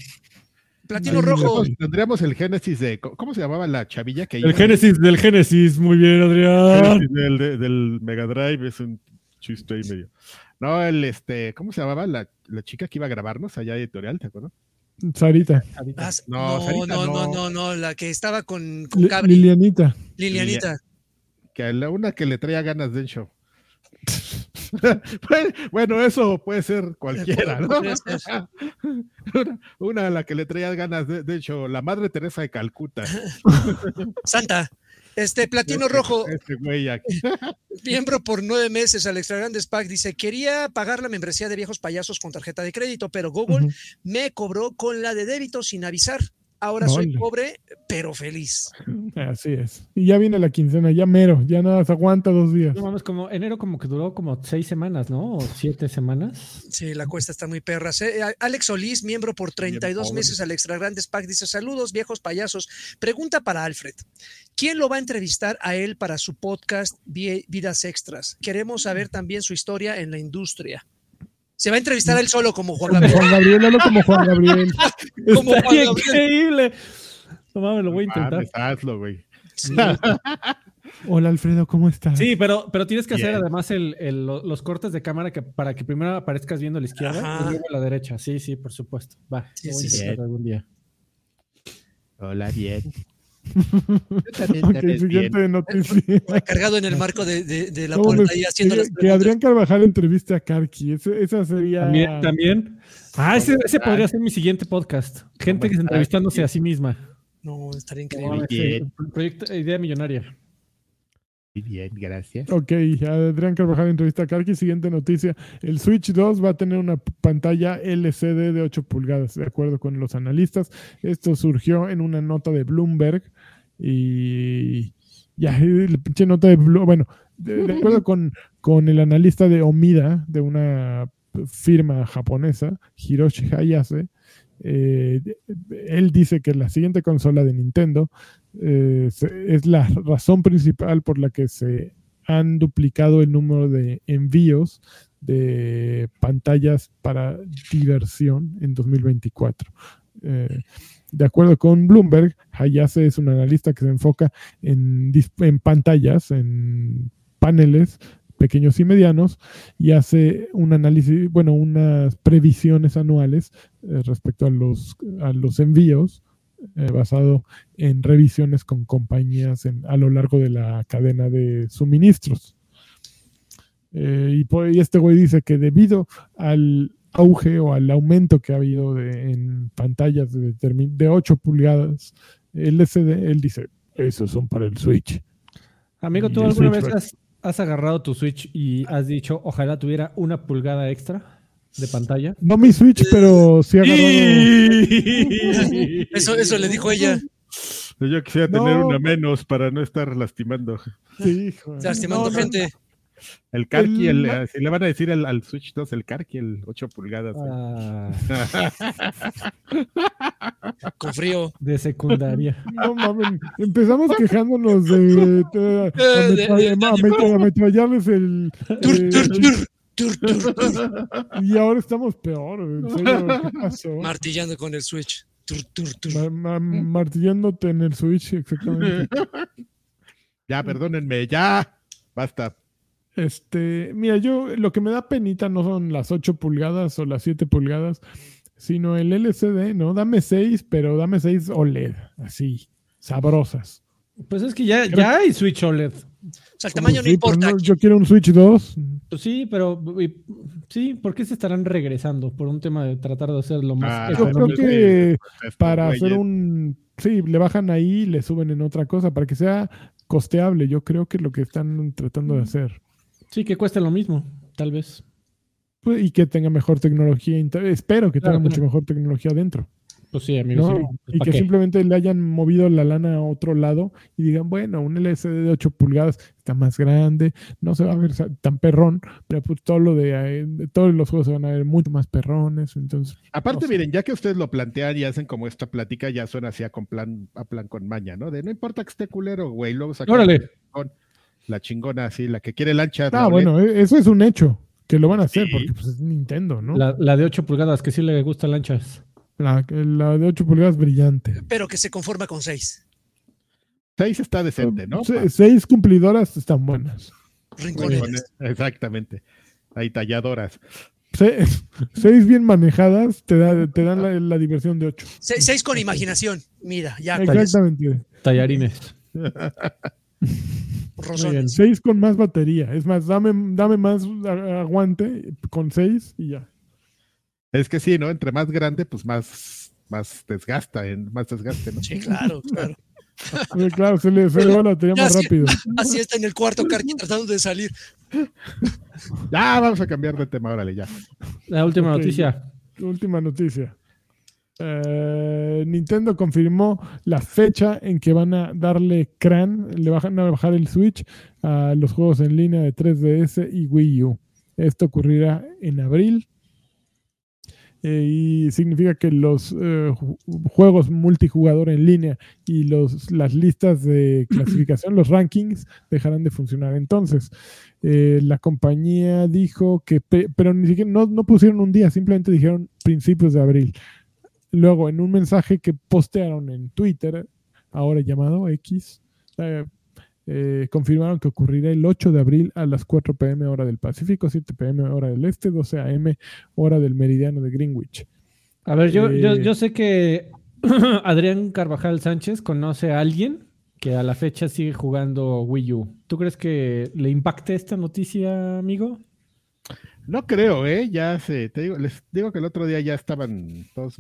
Platino rojo. Tendríamos- el génesis de. ¿Cómo se llamaba la chavilla que El iba? Génesis del Génesis, muy bien, Adrián. Génesis del, de- del Mega Drive es un chiste ahí medio. No, el este, ¿cómo se llamaba la, la chica que iba a grabarnos allá editorial, ¿te acuerdas? Sarita. Ah, No, no, Sarita, no, no, no. no, no, la que estaba con, con Lilianita. Lilianita. Que la una que le traía ganas del show. [laughs] [laughs] bueno, eso puede ser cualquiera, ¿no? [laughs] Una, una a la que le traía ganas de, de hecho, la madre Teresa de Calcuta. [laughs] Santa. Este platino Este- rojo, Este güey aquí. miembro por nueve meses al Extra Grandes Pack, dice: Quería pagar la membresía de viejos payasos con tarjeta de crédito, pero Google me cobró con la de débito sin avisar. Ahora soy pobre, pero feliz. [laughs] Así es. Y ya viene la quincena, ya mero, ya nada, se aguanta dos días. No mames, como enero como que duró como seis semanas, ¿no? O siete semanas. Sí, la cuesta está muy perra. Alex Solís, miembro por 32 pobre. meses al Extra Grandes Pack, dice: Saludos, viejos payasos. Pregunta para Alfred: ¿Quién lo va a entrevistar a él para su podcast Vi- Vidas Extras? Queremos saber también su historia en la industria. Se va a entrevistar a él solo como Juan Gabriel. Juan Gabriel, hazlo como Juan [laughs] Gabriel. Como Juan Gabriel. increíble. No mames, lo voy a intentar. Mames, hazlo, güey. Sí. [laughs] Hola Alfredo, ¿cómo estás? Sí, pero, pero tienes que hacer además el, el- lo- los cortes de cámara que, para que primero aparezcas viendo a la izquierda Ajá. y luego a la derecha. Sí, sí, por supuesto. Va, Sí, voy a sí, intentar sí. algún día. Hola, bien. [laughs] Yo también, Ok, también siguiente bien. noticia. Cargado en el marco de, de- de la No, puerta y haciendo que, las que. Adrián Carvajal entreviste a Karki. Ese- esa sería. También, también. Ah, ese, ese podría ser mi siguiente podcast. Gente que entrevistándose a sí misma. No, estaría increíble. proyecto, idea millonaria. Muy Bien, gracias. Ok, Adrián Carvajal entrevista a Karki. Siguiente noticia. El Switch 2 va a tener una pantalla LCD de 8 pulgadas, de acuerdo con los analistas. Esto surgió en una nota de Bloomberg. Y ya, [laughs] la pinche nota de Bloomberg. Bueno, de, de acuerdo [laughs] con, con el analista de Omida, de una firma japonesa, Hiroshi Hayase, eh, él dice que la siguiente consola de Nintendo eh, es la razón principal por la que se han duplicado el número de envíos de pantallas para diversión en 2024. Eh, de acuerdo con Bloomberg, Hayase es un analista que se enfoca en, en pantallas, en paneles pequeños y medianos, y hace un análisis, bueno, unas previsiones anuales eh, respecto a los, a los envíos eh, basado en revisiones con compañías en- a lo largo de la cadena de suministros. Eh, y, por- y este güey dice que debido al auge o al aumento que ha habido de- en pantallas de, de 8 pulgadas LCD, él dice, esos son para el Switch. Amigo, ¿tú alguna Switch vez has agarrado tu Switch y has dicho, ojalá tuviera una pulgada extra de pantalla? No mi Switch, pero sí agarrado... Eso, eso le dijo ella. Yo quisiera No. tener una menos para no estar lastimando. Sí, hijo. Lastimando No, gente. El Karki, El- el, eh, si le van a decir al, al Switch 2, el Karki, el 8 pulgadas. eh. Ah, Con frío. de secundaria. No mames, empezamos quejándonos de, de- Eh, de- de- ametrallarles el, Tur, eh, tur, tur, tur, tur, tur. [laughs] y ahora estamos peor. En serio, ¿qué pasó? Martillando con el Switch. Tur, tur, tur. Ma- ma- martillándote en el Switch, exactamente. [laughs] ya, perdónenme, ya. Basta. Este, mira, yo lo que me da penita no son las 8 pulgadas o las 7 pulgadas, sino el LCD, ¿no? Dame 6, pero dame 6 OLED, así, sabrosas. Pues es que ya, ya hay Switch OLED. O sea, el tamaño no Sí, importa. no, yo quiero un Switch 2. Pues sí, pero y- sí, ¿por qué se estarán regresando? Por un tema de tratar de hacer lo más Ah, Yo creo económico. que Estos para hacer un... Sí, le bajan ahí y le suben en otra cosa, para que sea costeable. Yo creo que es lo que están tratando de hacer. Sí, que cueste lo mismo, tal vez. Pues, y que tenga mejor tecnología. Espero que Claro, tenga mucho claro. mejor tecnología adentro. Pues sí, amigo. ¿no? sí, pues, y ¿pa' que qué? simplemente le hayan movido la lana a otro lado y digan, bueno, un LCD de 8 pulgadas está más grande, no se va a ver tan perrón, pero pues todo lo de, eh, de todos los juegos se van a ver mucho más perrones. Entonces, Aparte, No sé. miren, ya que ustedes lo plantean y hacen como esta plática, ya suena así a, con plan, a plan con maña, ¿no? De no importa que esté culero, güey, luego sacan Órale. la chingona así, la que quiere lancha. ah, bueno, eh, eso es un hecho, que lo van a hacer Sí. porque pues, es Nintendo, ¿no? La, la de 8 pulgadas, que sí le gusta lanchas. La, la de 8 pulgadas brillante. Pero que se conforma con 6 6 está decente, ¿no? Se- seis cumplidoras están buenas. rincones. Exactamente. Hay talladoras. Se- seis bien manejadas te, da, te dan la, la diversión de 8. 6 con imaginación. Mira, ya. Exactamente. Tallarines. Rosones. Seis con más batería. Es más, dame, dame más aguante con seis y ya. Es que sí, ¿no? Entre más grande, pues más, más desgasta, más desgaste, ¿no? Sí, claro, claro. Sí, claro, se le, se le va la [laughs] Ya más rápido. Así está en el cuarto, Carqui, tratando de salir. [laughs] Ya, vamos a cambiar de tema, órale, ya. La última Ok. noticia. Última noticia. Eh, Nintendo confirmó la fecha en que van a darle CRAN, le van a bajar el Switch a los juegos en línea de 3DS y Wii U. Esto ocurrirá en abril. Eh, y significa que los eh, ju- juegos multijugador en línea y los, las listas de [clears throat] clasificación, los rankings, dejarán de funcionar. Entonces, eh, la compañía dijo que, pe- pero ni siquiera no, no pusieron un día, simplemente dijeron principios de abril. Luego, en un mensaje que postearon en Twitter, ahora llamado X, eh, confirmaron que ocurrirá el 8 de abril a las 4 pm hora del Pacífico, 7 pm hora del Este, 12 am hora del meridiano de Greenwich. A ver, yo, yo, Eh, yo sé que [clears throat] Adrián Carvajal Sánchez conoce a alguien que a la fecha sigue jugando Wii U. ¿Tú crees que le impacte esta noticia, amigo? No creo, ¿eh? Ya se, te digo, les digo que el otro día ya estaban todos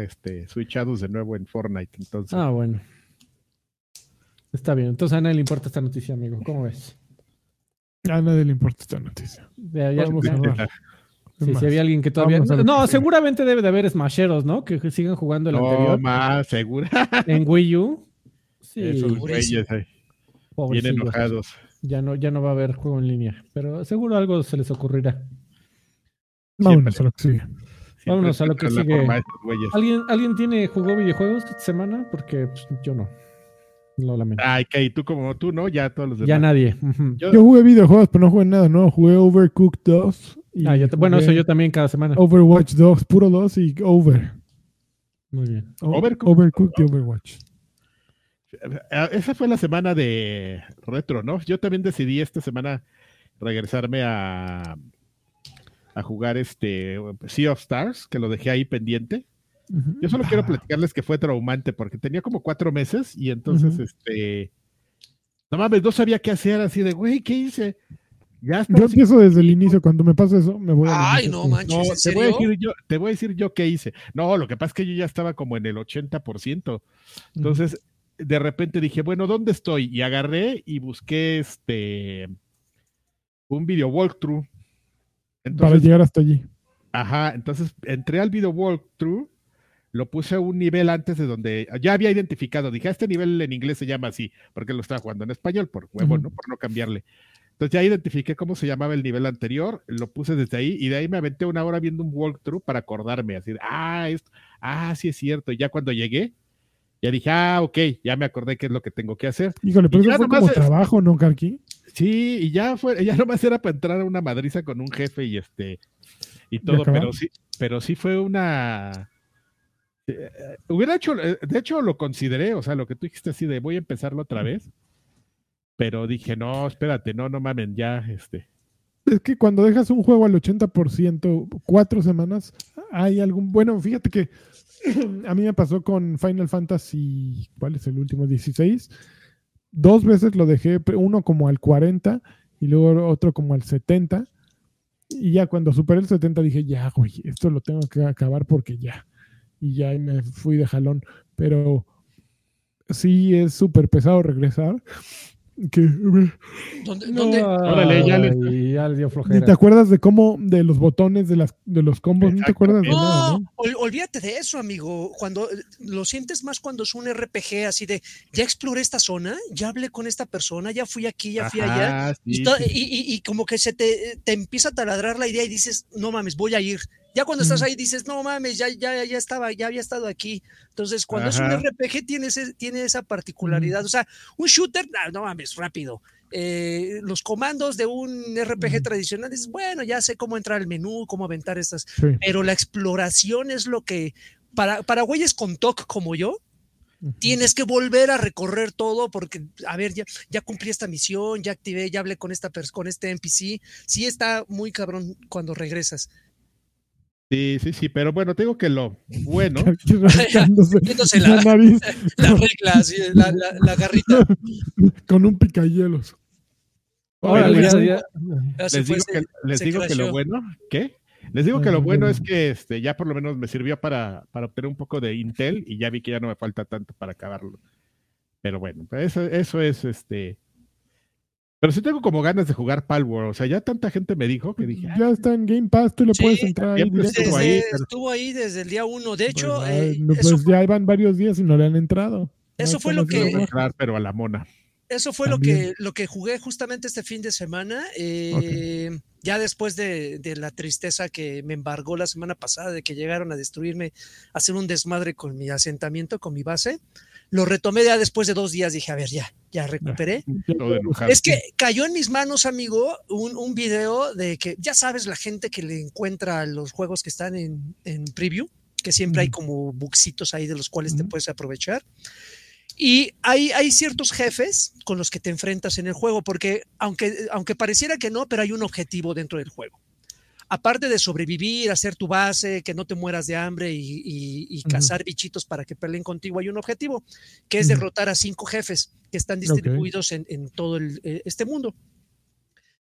este, switchados de nuevo en Fortnite, entonces. Ah, bueno. Está bien. Entonces a nadie le importa esta noticia, amigo. ¿Cómo ves? A nadie le importa esta noticia. Ya- hablar. Es Sí, si había alguien que todavía. vamos a No, seguramente debe de haber smasheros, ¿no? Que, sigan jugando el no anterior más, segura. [laughs] en Wii U. Sí, Esos Pobrecito. güeyes ahí, bien pobrecillos. enojados. Ya no, ya no va a haber juego en línea. Pero seguro algo se les ocurrirá. Vámonos Siempre. a lo que sigue. Siempre Vámonos a lo que sigue. ¿Alguien, ¿Alguien tiene jugó videojuegos esta semana? Porque pues, yo no. Lo lamento. Ay, que y tú como tú, ¿no? Ya todos los demás. ya nadie. Yo- Yo jugué videojuegos, pero no jugué nada, ¿no? Jugué Overcooked 2. y Ah, yo te- bueno, eso yo también cada semana. Overwatch 2, puro 2 y Over. Muy bien. O- Overcooked. Overcooked y Overwatch. Ah, Esa fue la semana de retro, ¿no? Yo también decidí esta semana regresarme a, a jugar este Sea of Stars, que lo dejé ahí pendiente. Yo solo Ah, quiero platicarles que fue traumante porque tenía como cuatro meses y entonces, este, no mames, no sabía qué hacer, así de, güey, ¿qué hice? Ya Yo empiezo desde el inicio. Cuando me pasa eso, me voy a. Ay, no manches, No, ¿en te serio? voy, a decir yo, te voy a decir yo qué hice. No, lo que pasa es que yo ya estaba como en el 80%. Entonces, de repente dije, bueno, ¿dónde estoy? Y agarré y busqué este un video walkthrough. Para llegar hasta allí. ajá, entonces entré al video walkthrough, lo puse a un nivel antes de donde ya había identificado. Dije, "Ah, este nivel en inglés se llama así, porque lo estaba jugando en español, por huevo. ¿no? Por no cambiarle. Entonces ya identifiqué cómo se llamaba el nivel anterior, lo puse desde ahí y de ahí me aventé una hora viendo un walkthrough para acordarme, así ah, esto, ah, sí es cierto. Y ya cuando llegué, ya dije, ah, ok, ya me acordé qué es lo que tengo que hacer. Híjole, pero eso fue como es- trabajo, ¿no, Karki? Sí, y ya fue, ya nomás era para entrar a una madriza con un jefe y este, y todo, pero sí, pero sí fue una. Eh, hubiera hecho, eh, de hecho lo consideré, o sea, lo que tú dijiste así de voy a empezarlo otra vez, pero dije, no, espérate, no, no mamen, ya, este. Es que cuando dejas un juego al 80%, cuatro semanas, hay algún. Bueno, fíjate que a mí me pasó con Final Fantasy. ¿Cuál es el último? 16. Dos veces lo dejé, uno como al 40 y luego otro como al 70. Y ya cuando superé el 70 dije, ya, güey, esto lo tengo que acabar porque ya. Y ya me fui de jalón. Pero sí es súper pesado regresar. Que, ¿Dónde, No, dónde? Órale, ya le- Ay, ya le dio ¿Ni flojera. te acuerdas de cómo, de los botones de, las, de los combos? No te acuerdas de nada, No, ¿no? ol- olvídate de eso, amigo. Cuando eh, lo sientes más cuando es un RPG así de ya exploré esta zona, ya hablé con esta persona, ya fui aquí, ya fui allá. Ajá, Y, sí, to- sí, y- y- y como que se te, te empieza a taladrar la idea y dices, no mames, voy a ir. Ya cuando estás ahí dices, no mames, ya, ya, ya estaba, ya había estado aquí. Entonces, cuando es un RPG, tiene, ese- tiene esa particularidad. O sea, un shooter, no, no mames, rápido. Eh, los comandos de un RPG tradicional, dices, bueno, ya sé cómo entrar al menú, cómo aventar estas Sí. pero la exploración es lo que, para, para güeyes con TOC como yo, tienes que volver a recorrer todo porque, a ver, ya, ya cumplí esta misión, ya activé, ya hablé con, esta con este NPC. Sí está muy cabrón cuando regresas. Sí, sí, sí, pero bueno, tengo que lo bueno, [laughs] [laughs] la la- nariz [laughs] La regla, así, la, la- la garrita. con un picahielos. Órale, Bueno, ya- les- ya- ya se les fue, digo, que, les digo que lo bueno, ¿qué? Les digo que lo bueno bueno. es que este, ya por lo menos me sirvió para, para obtener un poco de Intel y ya vi que ya no me falta tanto para acabarlo. Pero bueno, pues eso, eso es este. Pero sí tengo como ganas de jugar Palworld. O sea, ya tanta gente me dijo que dije, "Ah, Ya está en Game Pass, tú le Sí, puedes entrar ahí pues, directo. estuvo Desde- ahí, pero- estuvo ahí desde el día uno. De hecho, Pues, eh, eso, pues fue, ya van varios días y no le han entrado. eso No fue lo que- entrar, pero a la mona. Eso fue lo que, lo que jugué justamente este fin de semana. Eh, ya después de, de, la tristeza que me embargó la semana pasada, de que llegaron a destruirme, a hacer un desmadre con mi asentamiento, con mi base, lo retomé ya después de dos días. Dije, a ver, ya, ya recuperé. Es que cayó en mis manos, amigo, un, un, video de que ya sabes la gente que le encuentra los juegos que están en, en preview, que siempre hay como buxitos ahí de los cuales te puedes aprovechar. Y hay, hay, ciertos jefes con los que te enfrentas en el juego, porque aunque, aunque pareciera que no, pero hay un objetivo dentro del juego. Aparte de sobrevivir, hacer tu base, que no te mueras de hambre y, y, cazar bichitos para que peleen contigo, hay un objetivo, que es derrotar a cinco jefes que están distribuidos en, en, todo el, eh, este mundo.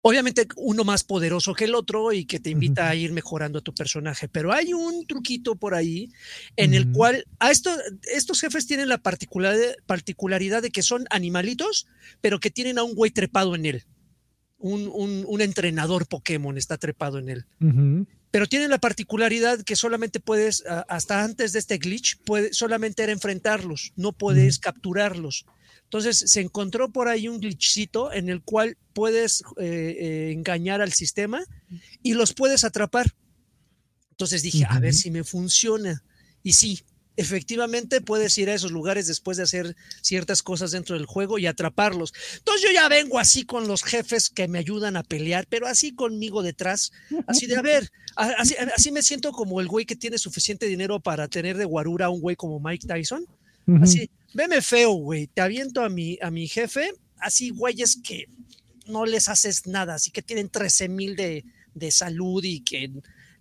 Obviamente uno más poderoso que el otro y que te invita a ir mejorando a tu personaje, pero hay un truquito por ahí en el cual a esto, estos jefes tienen la particularidad de que son animalitos, pero que tienen a un güey trepado en él. Un, un, entrenador Pokémon está trepado en él. Pero tienen la particularidad que solamente puedes, hasta antes de este glitch, puede, solamente era enfrentarlos, no puedes capturarlos. Entonces se encontró por ahí un glitchcito en el cual puedes eh, eh, engañar al sistema y los puedes atrapar. Entonces dije, a ver si me funciona. Y sí, efectivamente puedes ir a esos lugares después de hacer ciertas cosas dentro del juego y atraparlos. Entonces yo ya vengo así con los jefes que me ayudan a pelear, pero así conmigo detrás, así de, a ver, así, así me siento como el güey que tiene suficiente dinero para tener de guarura a un güey como Mike Tyson. Así, veme feo, güey, te aviento a mi, a mi jefe, así güeyes que no les haces nada, así que tienen 13 mil de, de, salud y que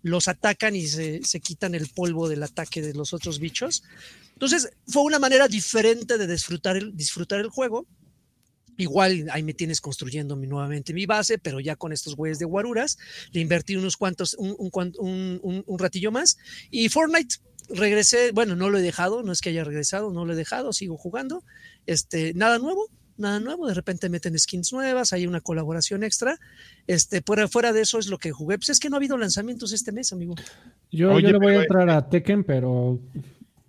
los atacan y se, se, quitan el polvo del ataque de los otros bichos. Entonces, fue una manera diferente de disfrutar el, disfrutar el juego. Igual ahí me tienes construyendo mi, nuevamente mi base, pero ya con estos güeyes de guaruras. Le invertí unos cuantos, un, un, un, un ratillo más. Y Fortnite, regresé, bueno, no lo he dejado, no es que haya regresado, no lo he dejado, sigo jugando. Este, nada nuevo, nada nuevo, de repente meten skins nuevas, hay una colaboración extra. Este, fuera, fuera de eso es lo que jugué. Pues es que no ha habido lanzamientos este mes, amigo. Yo, yo le voy a entrar a Tekken, pero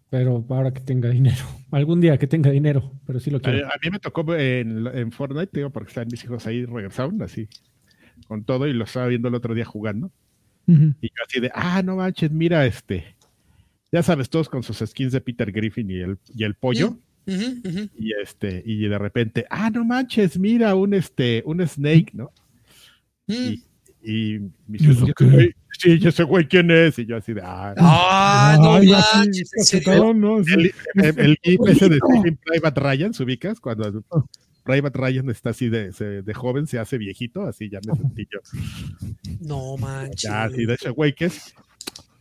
pero ahora que tenga dinero. [laughs] Algún día que tenga dinero, pero sí lo quiero. A, mí me tocó en, en Fortnite, digo, porque están mis hijos ahí, regresaron así, con todo, y lo estaba viendo el otro día jugando. Y yo así de, ah, no manches, mira este ya sabes, todos con sus skins de Peter Griffin y el, y el pollo. Y este, y de repente, ah, no manches, mira, un este, un Snake, ¿no? Mm. Y, y mi sí, yo sé güey quién es. Y yo así de, ah, ah no manches, el, el, el, ese de Private Ryan, ¿se ubicas? Cuando oh. Private Ryan está así de, de, joven, se hace viejito, así ya me sentí yo. No manches. Ya, así de ese güey que es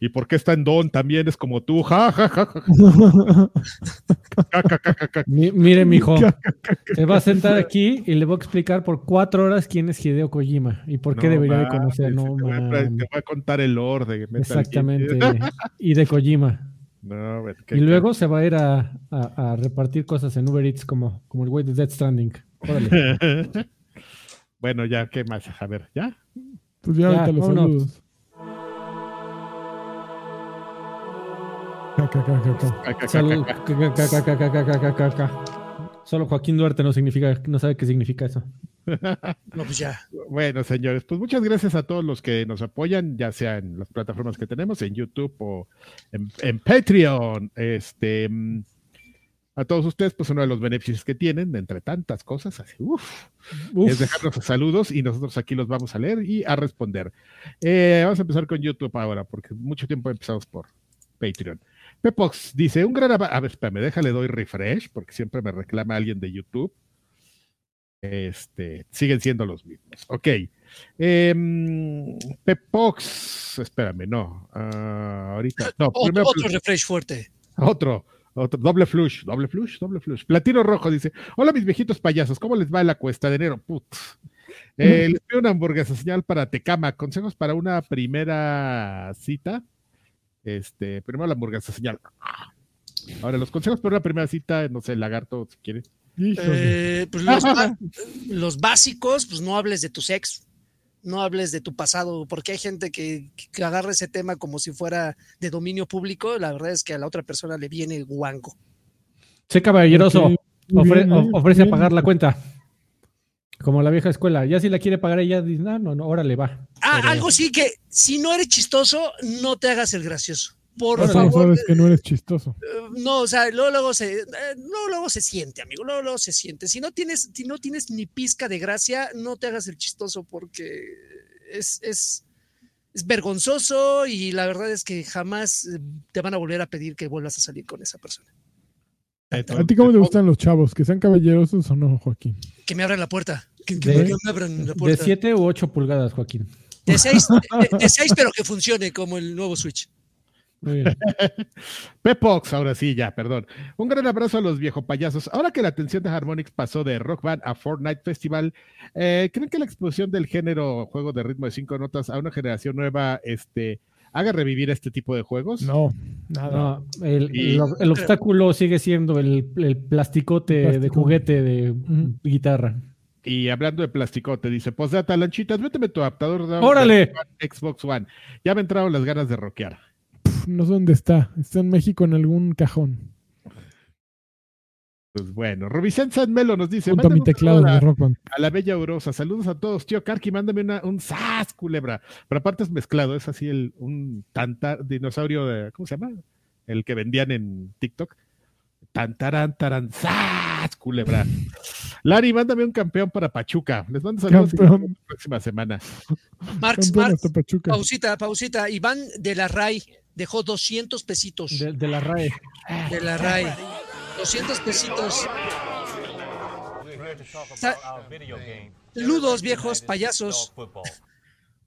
¿Y por qué está en Don? También es como tú. Ja, ja, ja, [laughs] Mire, mijo. Se va a sentar aquí y le voy a explicar por cuatro horas quién es Hideo Kojima y por qué debería de conocer. No, te, voy a, te, voy a, contar el orden. Exactamente. [laughs] y de Kojima. y luego se va a ir a, a, a, repartir cosas en Uber Eats como, como el güey de Dead Stranding. [laughs] bueno, ya, ¿qué más? A ver, ¿ya? Pues ya, ya ahorita los saludos. Solo Joaquín Duarte no significa, no sabe qué significa eso. No, pues ya. Bueno, señores, pues muchas gracias a todos los que nos apoyan, ya sea en las plataformas que tenemos, en YouTube o en, Patreon. Este, a todos ustedes, pues uno de los beneficios que tienen, entre tantas cosas, así, es dejarnos saludos y nosotros aquí los vamos a leer y a responder. Eh, vamos a empezar con YouTube ahora, porque mucho tiempo empezamos por Patreon. Pepox dice, un gran A ver, espérame, déjale, doy refresh, porque siempre me reclama alguien de YouTube. Este, siguen siendo los mismos. Ok. Eh, Pepox, espérame, no. Uh, ahorita. No, otro, otro refresh fuerte. Otro. Otro, doble flush, doble flush, doble flush. Platino Rojo dice: Hola, mis viejitos payasos, ¿cómo les va la cuesta de enero? Put. Eh, [laughs] les pido una hamburguesa señal para Tecama. Consejos para una primera cita. Este, primero la hamburguesa señal. Ahora, los consejos para una primera cita, no sé, lagarto, si quieres. Eh, pues [laughs] los, básicos, pues no hables de tu sexo, no hables de tu pasado, porque hay gente que, agarra ese tema como si fuera de dominio público. La verdad es que a la otra persona le viene el guango. Sé caballeroso. Ofrece Bien. pagar la cuenta. Como la vieja escuela. Ya si la quiere pagar ella, dice, no, no, no, órale, va. Ah, Pero- algo sí que si no eres chistoso, no te hagas el gracioso. Por favor, sabes que no eres chistoso. eh, no, o sea, luego, luego se, eh, luego, luego se siente, amigo, luego, luego se siente. Si no tienes, si no tienes ni pizca de gracia, no te hagas el chistoso porque es, es, es vergonzoso y la verdad es que jamás eh, te van a volver a pedir que vuelvas a salir con esa persona. ¿A ti cómo te gustan los chavos? ¿Que sean caballerosos o no, Joaquín? Que me abran la puerta. De- me abran la De puerta. 7 u 8 pulgadas, Joaquín. De seis, de- de [laughs] seis, pero que funcione como el nuevo Switch. Muy bien. [laughs] Pepox, ahora sí, ya, perdón. Un gran abrazo a los viejo payasos. Ahora que la atención de Harmonix pasó de Rock Band a Fortnite Festival, eh, ¿creen que la explosión del género juego de ritmo de cinco notas a una generación nueva este, haga revivir este tipo de juegos? No, nada. No, el, Y- el- el obstáculo sigue siendo el, el plasticote de Plástico. juguete de guitarra. Y hablando de plasticote, dice, postdata, lanchitas, méteme tu adaptador de ¡Órale! Xbox One. Ya me entraron las ganas de rockear. No sé dónde está. Está en México en algún cajón. Pues bueno, Rubicen Melo nos dice, Junto a mi "Mándame un teclado a, a la bella Urosa. Saludos a todos, tío Karki, mándame una, un sas, culebra. Pero aparte es mezclado, es así el, un tanta, dinosaurio, de, ¿cómo se llama? El que vendían en TikTok. Tantarán, taran, sas, culebra. Lari, mándame un campeón para Pachuca. Les mando saludos la próxima semana. Marx, Marx, pausita, pausita. Iván de la RAI dejó 200 pesitos. De, de la RAE. de la RAI. 200 pesitos. Sa- Saludos, viejos payasos.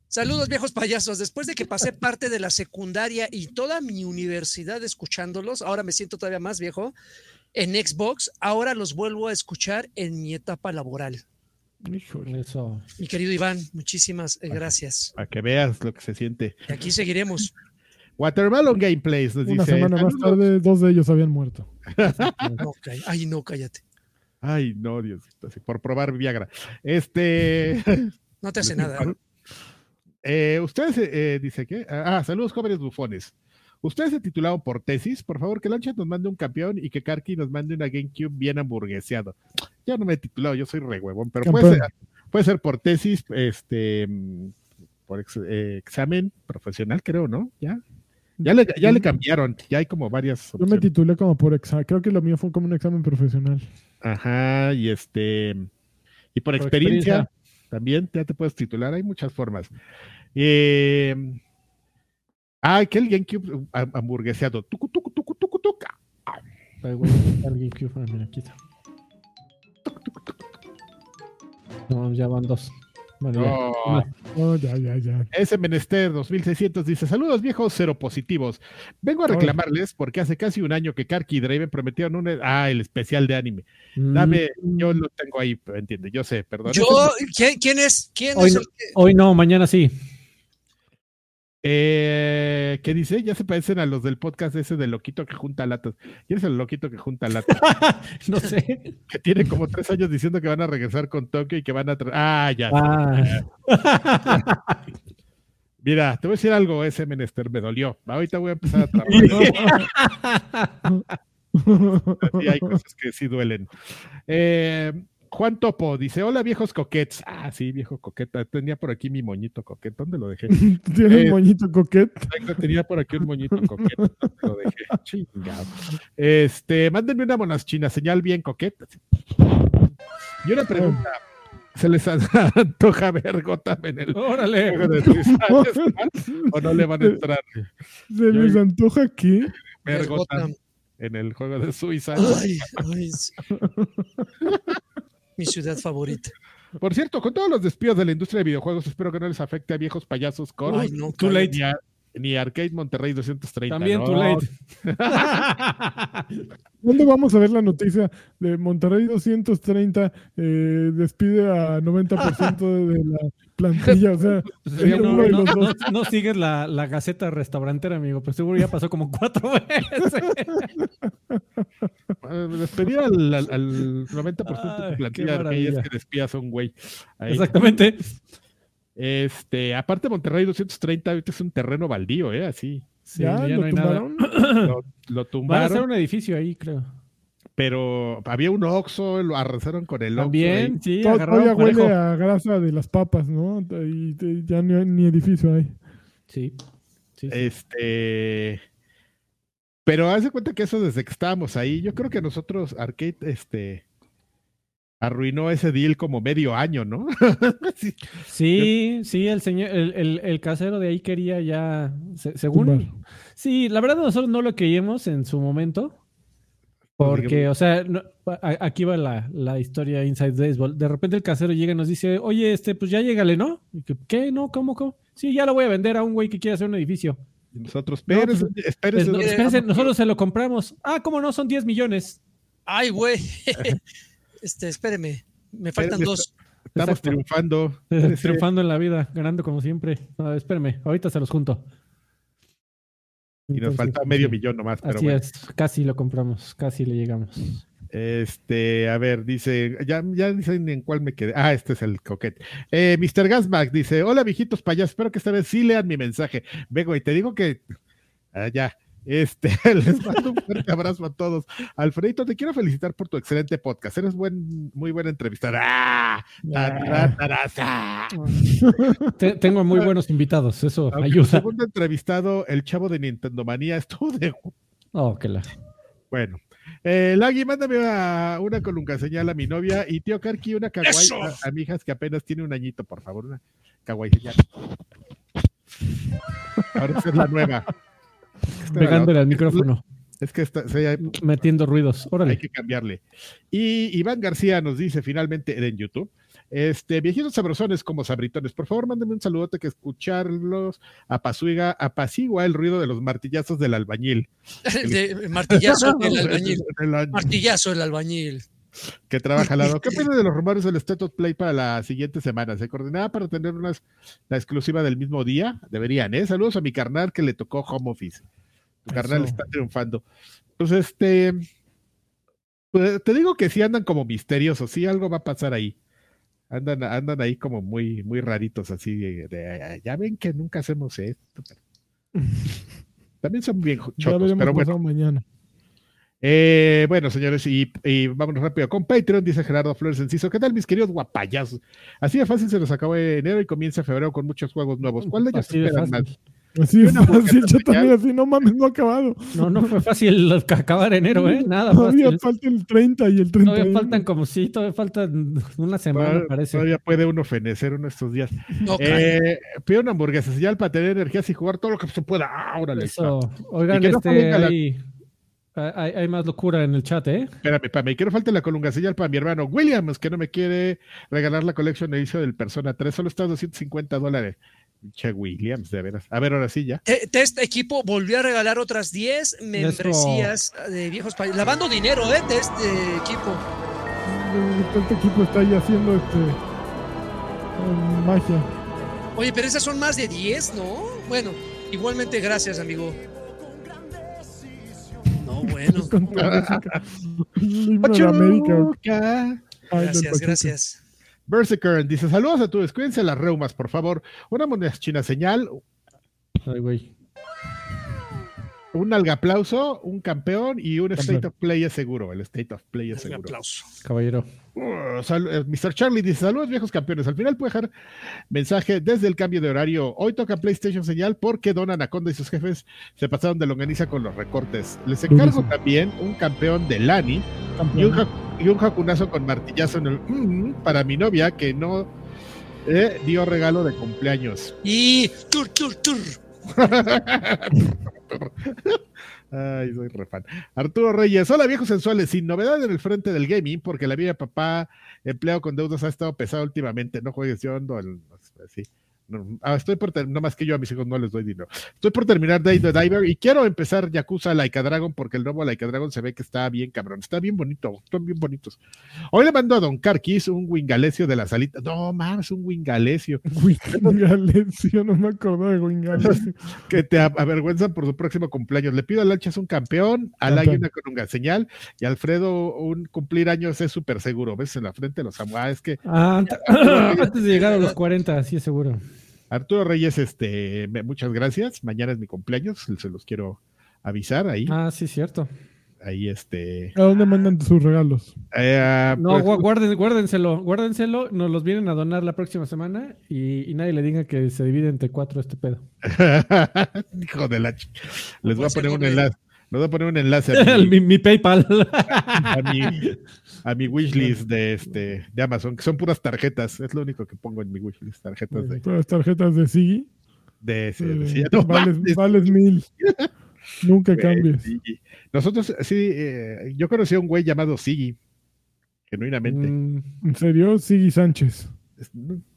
Saludos, viejos payasos. Después de que pasé parte de la secundaria y toda mi universidad escuchándolos, ahora me siento todavía más viejo. En Xbox, ahora los vuelvo a escuchar en mi etapa laboral. Híjole. Eso. Mi querido Iván, muchísimas eh, gracias. Para que veas lo que se siente. Y aquí seguiremos. Watermelon Gameplays nos Una dice. semana más tarde, dos de ellos habían muerto. No. Ay, no, cállate. Ay, no, Dios, por probar Viagra. Este. No te hace nada. Eh, ustedes, eh, dice que. Ah, saludos, jóvenes bufones. Ustedes se titularon por tesis. Por favor, que Lancha nos mande un campeón y que Karki nos mande una GameCube bien hamburgueseado. Yo no me he titulado, yo soy re huevón, pero puede ser, puede ser por tesis, este, mm, por ex- eh, examen profesional, creo, ¿no? Ya. Ya le, ya le cambiaron, ya hay como varias. Yo me opciones. titulé como por examen. Creo que lo mío fue como un examen profesional. Ajá, y este. Y por, Por experiencia, experiencia. también ya te puedes titular, hay muchas formas. Eh, ah, que el GameCube uh, ham- hamburgueseado. Tucu, tucu, tucu, tucu, güey, el GameCube, ah, mira, aquí está. No, ya van dos. Bueno, ya. No. Más. Oh, ya, ya, ya. Ese Menester 2600 dice: Saludos viejos cero positivos. Vengo a reclamarles porque hace casi un año que Karki y Draven prometieron un. Ah, el especial de anime. Dame, Mm, yo lo tengo ahí, entiende, yo sé, perdón. Yo, ¿quién, quién es? ¿Quién Hoy es el que- Hoy no, mañana sí. Eh, ¿Qué dice? Ya se parecen a los del podcast ese del loquito que junta latas. ¿Quién es el loquito que junta latas? [laughs] no sé. [laughs] que tiene como tres años diciendo que van a regresar con Tokio y que van a... Ah, ya. Ah. [laughs] Mira, te voy a decir algo, ese menester me dolió. Ahorita voy a empezar a trabajar. Sí, hay cosas que sí duelen. Eh, Juan Topo dice: Hola, viejos coquets. Ah, sí, viejo coqueta. Tenía por aquí mi moñito coquet. ¿Dónde lo dejé? [laughs] Tiene Eh, un moñito coquet. Tenía por aquí un moñito [laughs] coquet. ¿Dónde Lo dejé. Chingado. Este, mándenme una monaschina, señal bien coqueta. Y una pregunta. ¿Se les antoja ver Gotham en el Órale. [laughs] o no le van a entrar ¿Se les antoja qué? ver Gotham en el juego de Suicide? Ay, ay. Mi ciudad favorita. Por cierto, con todos los despidos de la industria de videojuegos, espero que no les afecte a viejos payasos con Ay, no, Too late. ni, a- ni Arcade Monterrey 230. También ¿no? too late. [laughs] ¿Dónde vamos a ver la noticia de Monterrey 230 eh, despide a 90% de, de la plantilla? O sea, [laughs] no, uno de no, los no- dos. no sigues la, la gaceta restaurantera, amigo, pero seguro ya pasó como cuatro [laughs] veces. Eh, Despedir al, al, al 90% de tu plantilla de es que despidas a un güey. Ahí. Exactamente. Este, aparte Monterrey 230 ahorita es un terreno baldío, ¿eh? Así. Sí, ¿Ya? ya ¿Lo no hay nada. tumbaron? Lo, lo Van a hacer tumbaron. un edificio ahí, creo. Pero había un Oxxo, lo arrasaron con el Oxxo. También, sí, Todo- agarraron Todavía huele a grasa de las papas, ¿no? Y, y ya ni, ni edificio hay. Sí. sí, sí. Este. Pero haz de cuenta que eso desde que estábamos ahí, yo creo que nosotros, Arcade, este. Arruinó ese deal como medio año, ¿no? [laughs] Sí. Sí, sí, el señor, el, el- el casero de ahí quería ya, se- según. Tumbar. Sí, la verdad nosotros no lo queríamos en su momento. Porque, o sea, no- a- aquí va la, la historia Inside Baseball. De repente el casero llega y nos dice, oye, este, pues ya llégale, ¿no? Y que, ¿Qué? ¿No? ¿Cómo? ¿Cómo? Sí, ya lo voy a vender a un güey que quiere hacer un edificio. Y nosotros, No, espérense, pues, espérense, no, no- espérense, nosotros se lo compramos. Ah, ¿cómo no? Son 10 millones. Ay, güey. [laughs] este, espéreme. Me faltan dos. estamos Exacto. triunfando. Espérense. Triunfando en la vida, ganando como siempre. No, espérame, ahorita se los junto. Y nos falta medio sí. millón nomás, pero Así bueno. es, casi lo compramos, casi le llegamos. Este, a ver, dice, ya, ya dicen en cuál me quedé. Ah, este es el coquete. Eh, Mr. Gasmack dice: Hola, viejitos payasos, espero que esta vez sí lean mi mensaje. Vengo y te digo que. Ah, ya. Este, [laughs] les mando un fuerte abrazo a todos. Alfredito, te quiero felicitar por tu excelente podcast. Eres buen, muy buena entrevistada. ¡Ah! [laughs] Te- tengo muy buenos invitados, eso Aunque el ayuda. segundo entrevistado, el chavo de Nintendo Manía, estuvo de Oh, que la. Bueno, eh, Lagui, mándame una, una colunga señal a mi novia y tío Karki una kawaii a, a mi hija que apenas tiene un añito, por favor, una kawaii señal. Ahora esa es la nueva. La Pegándole al micrófono, Es que sí, hay, metiendo ruidos. hay que cambiarle. Y Iván García nos dice finalmente en YouTube. Este, viejitos sabrosones como sabritones, por favor, mándenme un saludote que escucharlos apacigua, apacigua el ruido de los martillazos del albañil. [laughs] De- martillazo el [laughs] albañil. Martillazo el albañil. Que trabaja al lado. ¿Qué [laughs] opinas de los rumores del State of Play para la siguiente semana? ¿Se coordinaba para tener unas, la exclusiva del mismo día? Deberían, ¿eh? Saludos a mi carnal que le tocó home office. Tu carnal está triunfando. Pues este, pues, te digo que sí andan como misteriosos, sí algo va a pasar ahí. Andan, andan ahí como muy, muy raritos, así de, de, ya ven que nunca hacemos esto. pero- [laughs] También son bien Ya chotos, veremos pero bueno. mañana. Eh, bueno, señores, y, y vámonos rápido con Patreon, dice Gerardo Flores Enciso. ¿Qué tal, mis queridos guapayazos? Así de fácil se nos acabó enero y comienza febrero con muchos juegos nuevos. ¿Cuál de ellos Así de esperan fácil. más? Así es fácil, yo también así, no mames, no ha acabado. No, no fue fácil [laughs] acabar enero, ¿eh? Nada Todavía fácil. falta el 30 y el 30. Todavía faltan como sí, todavía faltan una semana, Todavía, parece. todavía puede uno fenecer uno de estos días. No, Eh, pido una hamburguesa, señal para tener energías y jugar todo lo que se pueda. Ah, órale. Eso. Oigan, no este, falten a la- hay, hay, hay más locura en el chat, ¿eh? Espérame, espérame, quiero falta la colunga señal para mi hermano Williams, que no me quiere regalar la colección edición del Persona 3, solo está a 250 dólares. Che Williams, de veras. A ver, ahora sí ya. Te- Test Equipo volvió a regalar otras 10 membresías de viejos países. Lavando dinero, ¿eh? Test eh, Equipo. Este equipo está ahí haciendo este eh, magia. Oye, pero esas son más de 10, ¿no? Bueno, igualmente gracias, amigo. No, bueno. [laughs] [laughs] América. Gracias, gracias. Berserker dice: Saludos a todos, cuídense las reumas, por favor. Una moneda china señal, Ay, güey. Un algaplauso, un campeón y un Campeón. state of play es seguro. El state of play es Un seguro. aplauso. Caballero. Uh, sal- eh, Mr. Charlie dice: Saludos, viejos campeones. Al final puede dejar mensaje desde el cambio de horario. Hoy toca PlayStation señal porque Don Anaconda y sus jefes se pasaron de longaniza con los recortes. Les encargo también un campeón de Lani y un, y un jacunazo con martillazo en el mm, para mi novia que no eh, dio regalo de cumpleaños. Y tur, tur, tur. [laughs] [laughs] Ay, soy re fan. Arturo Reyes, hola viejos sensuales, sin novedad en el frente del gaming, porque la vida de papá, empleado con deudas, ha estado pesada últimamente. No juegues, yo ando al- así. No, ah, estoy por no más que yo a mis hijos no les doy dinero. Estoy por terminar Day the Diver y quiero empezar Yakuza Laika Dragon porque el nuevo Laika Dragon se ve que está bien cabrón, está bien bonito, están bien bonitos. Hoy le mando a Don Carquis un Wingalesio de la salita. No, más un Wingalesio. [laughs] Wingalesio, no me acordaba de Wingalesio. [laughs] que te avergüenzan por su próximo cumpleaños. Le pido a Lanchas un campeón, a Campeón. una conunga señal y a Alfredo un cumplir años es súper seguro. ¿Ves en la frente los amo? Ah, es que Ah, ant- [laughs] antes de llegar a los 40, sí, seguro. Arturo Reyes, este, muchas gracias. Mañana es mi cumpleaños, se los quiero avisar ahí. Ah, sí, cierto. ahí este. ¿A dónde mandan sus regalos? eh, No, pues, gua- guarden, guárdenselo, guárdenselo, nos los vienen a donar la próxima semana y, y nadie le diga que se divide entre cuatro este pedo. [laughs] Hijo de la ch- Les voy a Pues, poner un enlace. Les voy a poner un enlace a mi, [laughs] mi, mi PayPal. [laughs] a mi, a mi wishlist de este de Amazon, que son puras tarjetas. Es lo único que pongo en mi wishlist, tarjetas de, Todas las tarjetas de Sigi. de, Eh, de- sí, [laughs] no vales, mames, vales mil. Nunca cambies. sí. Nosotros, sí, eh, yo conocí a un güey llamado Sigi, genuinamente. Mm, ¿En serio? Sigi Sánchez. Es-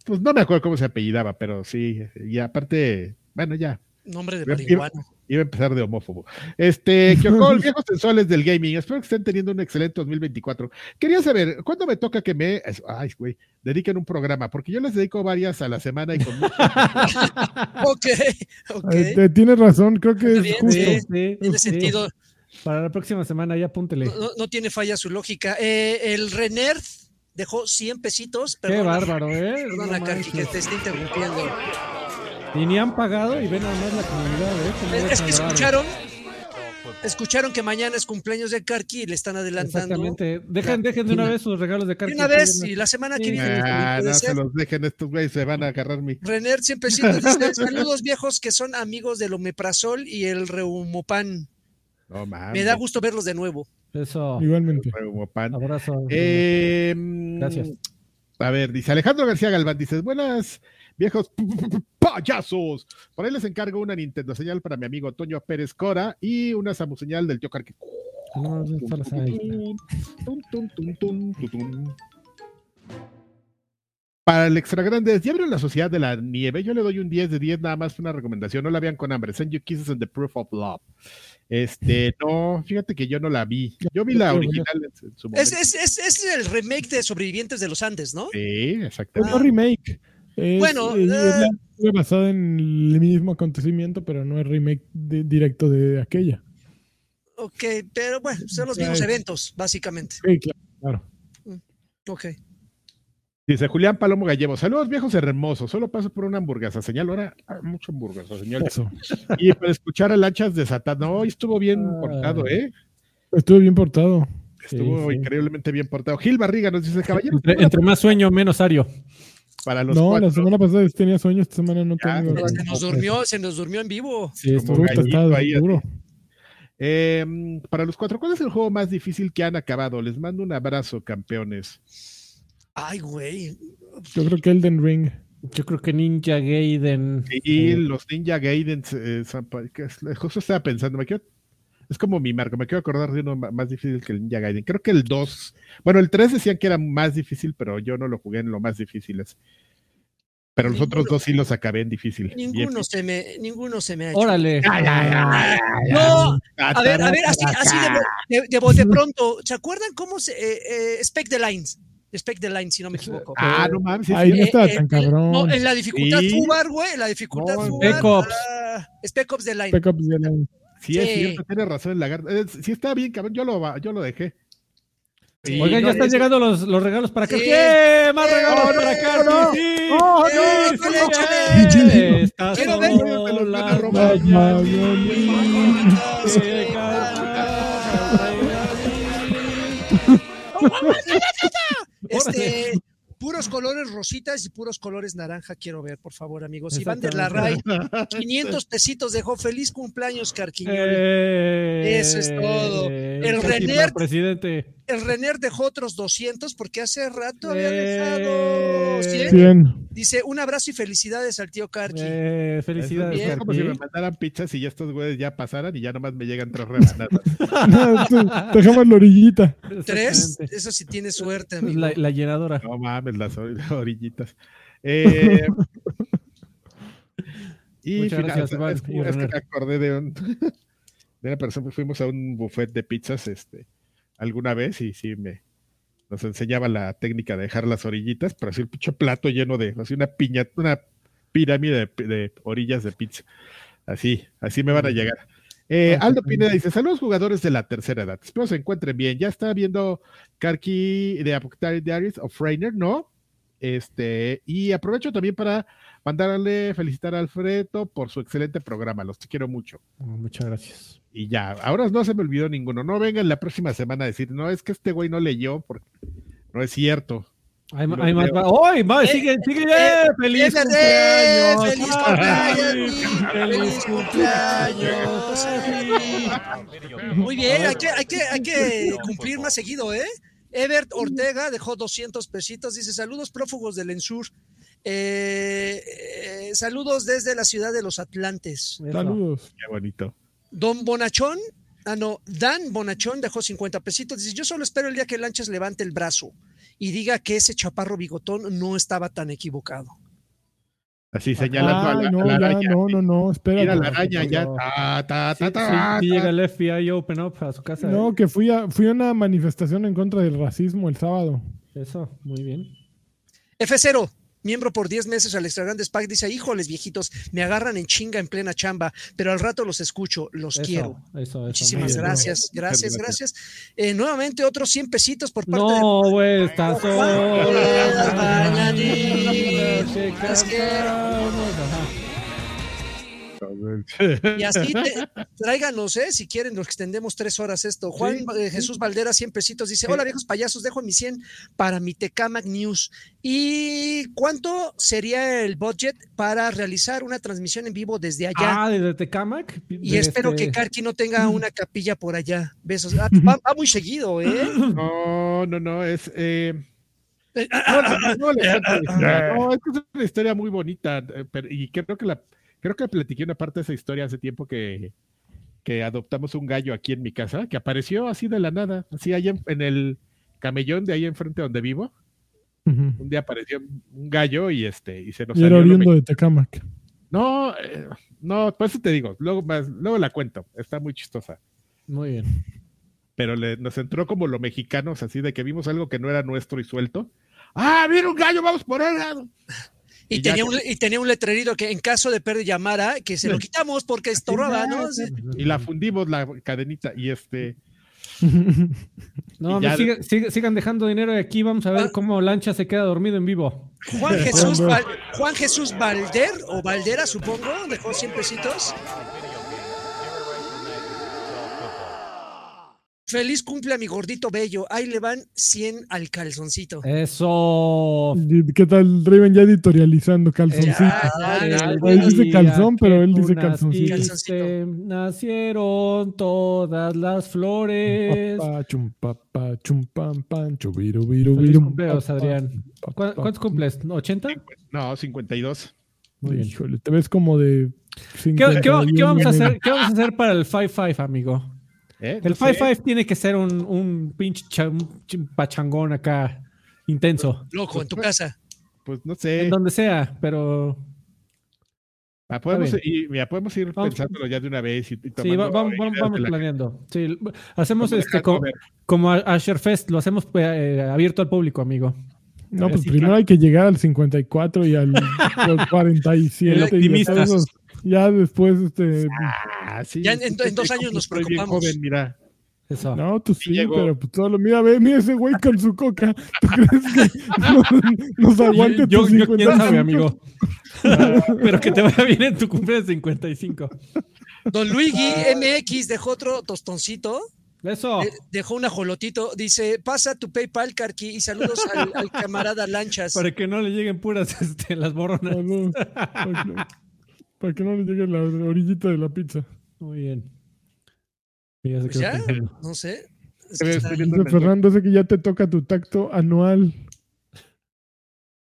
Pues no me acuerdo cómo se apellidaba, pero sí, y aparte, bueno, ya, Nombre de marihuana. Iba a empezar de homófobo. Este, Kyokol, [laughs] viejos sensuales del gaming. Espero que estén teniendo un excelente 2024. Quería saber, ¿cuándo me toca que me. Ay, güey, dediquen un programa? Porque yo les dedico varias a la semana y con mucho. [laughs] Ok, ok. Eh, te- tienes razón, creo que Está es bien, justo. sí, sí, Tiene sí. sentido. Para la próxima semana ya apúntele. No, no- no tiene falla su lógica. Eh, el Renerd dejó 100 pesitos. Qué Perdona, bárbaro, ¿eh? Perdona, No Karki, que te esté interrumpiendo. Y ni han pagado y ven nada más la comunidad, ¿eh? Es, que escucharon, escucharon que mañana es cumpleaños de Karki y le están adelantando. Exactamente. Dejen, dejen de una vez sus regalos de De carta. una vez, y la semana que viene Ah, no se los dejen estos güeyes, se van a agarrar mi. 100 pesitos dice, saludos viejos que son amigos del omeprazol y el reumopan. No. Me da gusto verlos de nuevo. Eso. Igualmente. Como pan. Abrazo. Eh, Gracias. A ver, dice Alejandro García Galván, dices, buenas viejos [laughs] payasos. Por ahí les encargo una Nintendo señal para mi amigo Toño Pérez Cora y una Samu señal del tío Carque. No. Para el extra grande, ¿ya vieron la sociedad de la nieve? Yo le doy un 10 de 10, nada más una recomendación. No la vean con hambre. Send you kisses and the proof of love. Este, no, fíjate que yo no la vi. Yo vi la original en, su momento. Es, es, es, es el remake de Sobrevivientes de los Andes, ¿no? Sí, exactamente. no remake. Es, Bueno, eh, es eh. la historia basada en el mismo acontecimiento, pero no es remake de- directo de aquella. Ok, pero bueno, son los mismos es. eventos, básicamente. Sí, claro. claro. Ok. Dice Julián Palomo Gallego, saludos viejos hermosos, solo paso por una hamburguesa, señal ahora, ah, mucho hamburguesa, señal. Eso. Y para escuchar a lanchas de Satán, no, hoy estuvo bien Ah. portado, ¿eh? Estuve bien portado. Estuvo Sí, sí. increíblemente bien portado. Gil Barriga nos dice, caballero, Entre, entre más sueño, menos ario. Para los No, cuatro, la semana pasada tenía sueño, esta semana no Ya, tengo. Se nos durmió, se nos durmió en vivo. Sí, Como estuvo- Puta, gallito está ahí, duro. Eh, para los cuatro, ¿cuál es el juego más difícil que han acabado? Les mando un abrazo, campeones. Ay, güey. Yo creo que Elden Ring. Yo creo que Ninja Gaiden. Y eh, los Ninja Gaiden, eh, que es- justo estaba pensando, me quiero, es como mi marco, me quiero acordar de uno más difícil que el Ninja Gaiden. Creo que el 2, bueno, el 3 decían que era más difícil, pero yo no lo jugué en lo más difíciles. Pero los otros dos sí los acabé en difícil. Ninguno se me, ninguno se me ha hecho. Órale. No, Ah, a ver, a ver, así, así de, de, de pronto. ¿Se acuerdan cómo se. Eh, eh, Spec the Lines. Spec the Lines, si no me equivoco. Ah, no mames. Ay, sí. no estaba Eh, tan eh, cabrón. No, en la dificultad Sí. Fubar, güey. En la dificultad No, Fubar. Spec Ops. ah, Spec Ops the Line. Spec Ops The Line. Sí, es cierto, tienes razón el lagarto. Eh, sí está bien, cabrón, yo lo, yo lo dejé. Sí, Oigan, no, ya están es- llegando los, los regalos para Sí. Carti. ¡Eh! ¡Más regalos para Carti! no. ¡Sí! ¡Oh, ¡Eh, no! ¡Eh! Eh, puros colores rositas y puros colores naranja quiero ver, por favor, amigos. Iván de la Ray, 500 [laughs] pesitos dejó. Feliz cumpleaños, Carquiñol. Eh, Eso es todo. El Carti, Renier- presidente. El Renner dejó otros 200 porque hace rato había Eh. dejado 100. 100. Dice, un abrazo y felicidades al tío Carqui. Eh, felicidades. Es como si me mandaran pizzas y ya estos güeyes ya pasaran y ya nomás me llegan tres rebanadas. [laughs] No, [laughs] tú, dejamos la orillita. Tres, eso sí tiene suerte, amigo. La, la llenadora. No mames, las or- [laughs] orillitas. Eh, y Muchas gracias, es, es que me acordé de, un, [laughs] de una persona, fuimos a un buffet de pizzas este, alguna vez y sí me nos enseñaba la técnica de dejar las orillitas, pero así el pinche plato lleno de, así una piña, una pirámide de, de orillas de pizza. Así, así me van a llegar. Eh, Ah, Aldo Pineda dice: Saludos, jugadores de la tercera edad. Espero se encuentren bien. Ya está viendo Karki de Apocalypse Diaries of Rainer, ¿no? Este, y aprovecho también para mandarle felicitar a Alfredo por su excelente programa. Los quiero mucho. Oh, muchas gracias. Y ya, ahora no se me olvidó ninguno. No vengan la próxima semana a decir, no, es que este güey no leyó, porque no es cierto. Hay, hay más. ¡Ay, más! ¡Sigue, sigue! Eh, ¡Feliz cumpleaños! ¡Feliz cumpleaños! ¡Feliz cumpleaños! Muy bien, hay que, hay, que, hay que cumplir más seguido, ¿eh? Ebert Ortega dejó 200 pesitos. Dice: Saludos, prófugos del Ensur. Eh, eh, saludos desde la ciudad de los Atlantes. Saludos. Qué bonito. Don Bonachón, ah, no, Dan Bonachón dejó 50 pesitos. Dice: Yo solo espero el día que Lanchas levante el brazo y diga que ese chaparro bigotón no estaba tan equivocado. Así señalando Ah, a la, no, a la ya, araña. no, no, no, espera. Mira la araña ya. Ta, ta, ta, ta, Si ta. llega el FBI Open Up a su casa. No, ¿eh? que fui a, fui a una manifestación en contra del racismo el sábado. Eso, muy bien. F0, miembro por 10 meses al Extra Grandes Pack, dice: Híjoles, viejitos, me agarran en chinga en plena chamba, pero al rato los escucho, los Eso, quiero. Eso, eso. muy Muchísimas gracias, gracias, gracias. Eh, nuevamente otros 100 pesitos por parte No, güey, estás Juan sola. Y así, te- tráiganos, ¿eh? Si quieren, nos extendemos tres horas esto. Juan Sí. eh, Jesús Valdera, 100 pesitos, dice: Hola, viejos payasos, dejo mi 100 para mi Tecamac News. ¿Y cuánto sería el budget para realizar una transmisión en vivo desde allá? Ah, desde Tecamac. Y espero que Este, Karki no tenga una capilla por allá. Besos. [laughs] Ah, va, va muy seguido, ¿eh? No, no, no, es. eh, Eh, no, no. No, [laughs] es que una historia muy bonita. pero- y creo que la creo que platiqué una parte de esa historia hace tiempo que, que adoptamos un gallo aquí en mi casa, que apareció así de la nada, así allá en, en el camellón de ahí enfrente donde vivo. Un día apareció un gallo y este y se nos Y era salió lo oriundo de Tecamac. No, eh, no, por eso te digo, luego, más, luego la cuento, está muy chistosa. Muy bien. Pero le- nos entró como lo mexicanos, así de que vimos algo que no era nuestro y suelto. ¡Ah, mira un gallo, vamos por él! Y, tenía un, y tenía un letrerito que en caso de pérdida llamara, que se lo quitamos porque estorbaba, ¿no? Y la fundimos la cadenita y este... No, ya- sigue- sigan dejando dinero de aquí. Vamos a ver Ah. cómo Lancha se queda dormido en vivo. Juan [laughs] Jesús, Val- Juan Jesús Valder, o Valdera, supongo, dejó 100 pesitos. Feliz cumple a mi gordito bello. Ahí le van 100 al calzoncito. Eso. ¿Y ¿Qué tal Raven ya editorializando calzoncito? Ya, ya, ya. Él dice calzón, pero él dice calzoncito. naciste, Nacieron todas las flores. Papá, chum, papá, chum, pam, pam, chubiru, biru, Feliz biru, cumpleaños, Adrián. papá, ¿Cu- ¿Cuántos cumples? ¿80? No, 52. Muy bien. Híjole, te ves como de ¿Qué, 50 qué- qué vamos a hacer, ¿Qué vamos a hacer para el 5-5, amigo? ¿Eh? El No sé. 5-5 tiene que ser un, un pinche pachangón acá, intenso. Loco, en tu casa. Pues no sé. En donde sea, pero Ah, podemos, ir, mira, podemos ir Vamos. pensándolo ya de una vez. Y, y sí, va- vamos, planeando. Sí, hacemos como este co- ver. como a Asher Fest, lo hacemos pues, eh, abierto al público, amigo. No, pues Sí, primero claro. hay que llegar al 54 y al, [laughs] al 47. y Optimistas. Ya después, este. Ah, sí, Ya en- en- sí, en dos años nos bien preocupamos. joven, mira. Eso. No, tú sí, llegó. pero pues todo lo. Mira, ve, mira ese güey con su coca. ¿Tú crees que no- nos aguante yo, tus yo, quién 55? sabe, amigo. [laughs] Pero que te vaya bien en tu cumpleaños 55. Don Luigi MX dejó otro tostoncito. Eso. eh, dejó un ajolotito. Dice: Pasa tu PayPal, Karki, y saludos al, al camarada Lanchas. Para que no le lleguen puras [laughs] este, las borronas. No, no, para que no le llegue la orillita de la pizza. Muy bien. Mira, se Pues ya, no sé. Es que Fernando, sé que ya te toca tu tacto anual.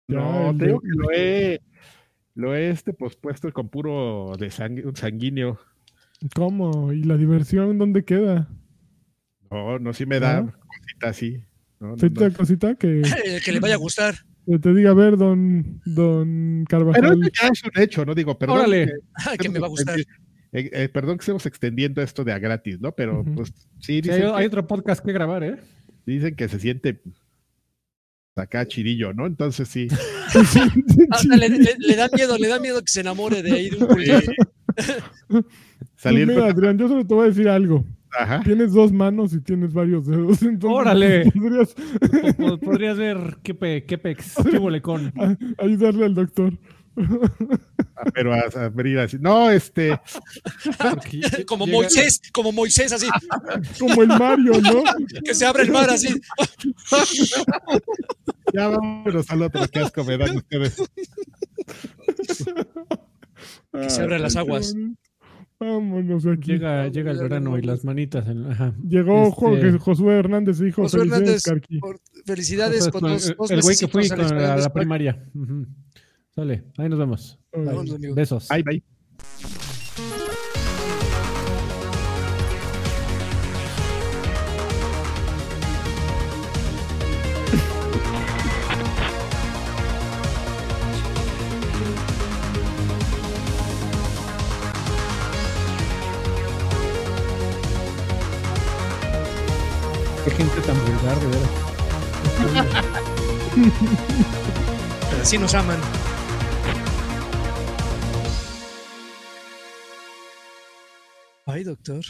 Ya, No, te digo que lo he, lo he este pospuesto con puro de sang- sanguíneo. ¿Cómo? ¿Y la diversión dónde queda? No, no, sí me da ¿No? cosita así. No, no, ¿Sí no. te da cosita que, [laughs] que le vaya a gustar. Que te diga, a ver, don, don Pero Carvajal? esto ya es un hecho, ¿no? Digo, perdón. Órale. que- [laughs] que me va a gustar. Eh, eh, perdón que estemos extendiendo esto de a gratis, ¿no? Pero pues sí, Sí, hay, dicen, hay que, otro podcast que grabar, ¿eh? dicen que se siente acá chirillo, ¿no? Entonces sí. Ah, [laughs] le, le- le da miedo, le da miedo que se enamore de ahí de un. [laughs] Pues Salir mira, con- Adrián, yo solo te voy a decir algo. Ajá. Tienes dos manos y tienes varios dedos. [laughs] Entonces, ¡Órale! Podrías Po- [laughs] Podrías ver qué, pe, qué pex, qué bolecón. a- ayudarle al doctor. Pero a, a abrir así. No, este. Como llega- Moisés, como Moisés así, Como el Mario, ¿no? que se abre el mar así. Ya vámonos al otro. Qué asco me dan ustedes. Que se abran las aguas. Vámonos aquí. Llega, llega el verano y las manitas. En, ajá. Llegó Este- Jo- Josué Hernández y dijo: Josué Felicidades, Hernández, por- felicidades sea, con dos, dos el güey que fui con- a la primaria. Ujú. Sale, ahí nos vemos. Vámonos. Besos. Bye, bye. Así nos aman. Ay, doctor.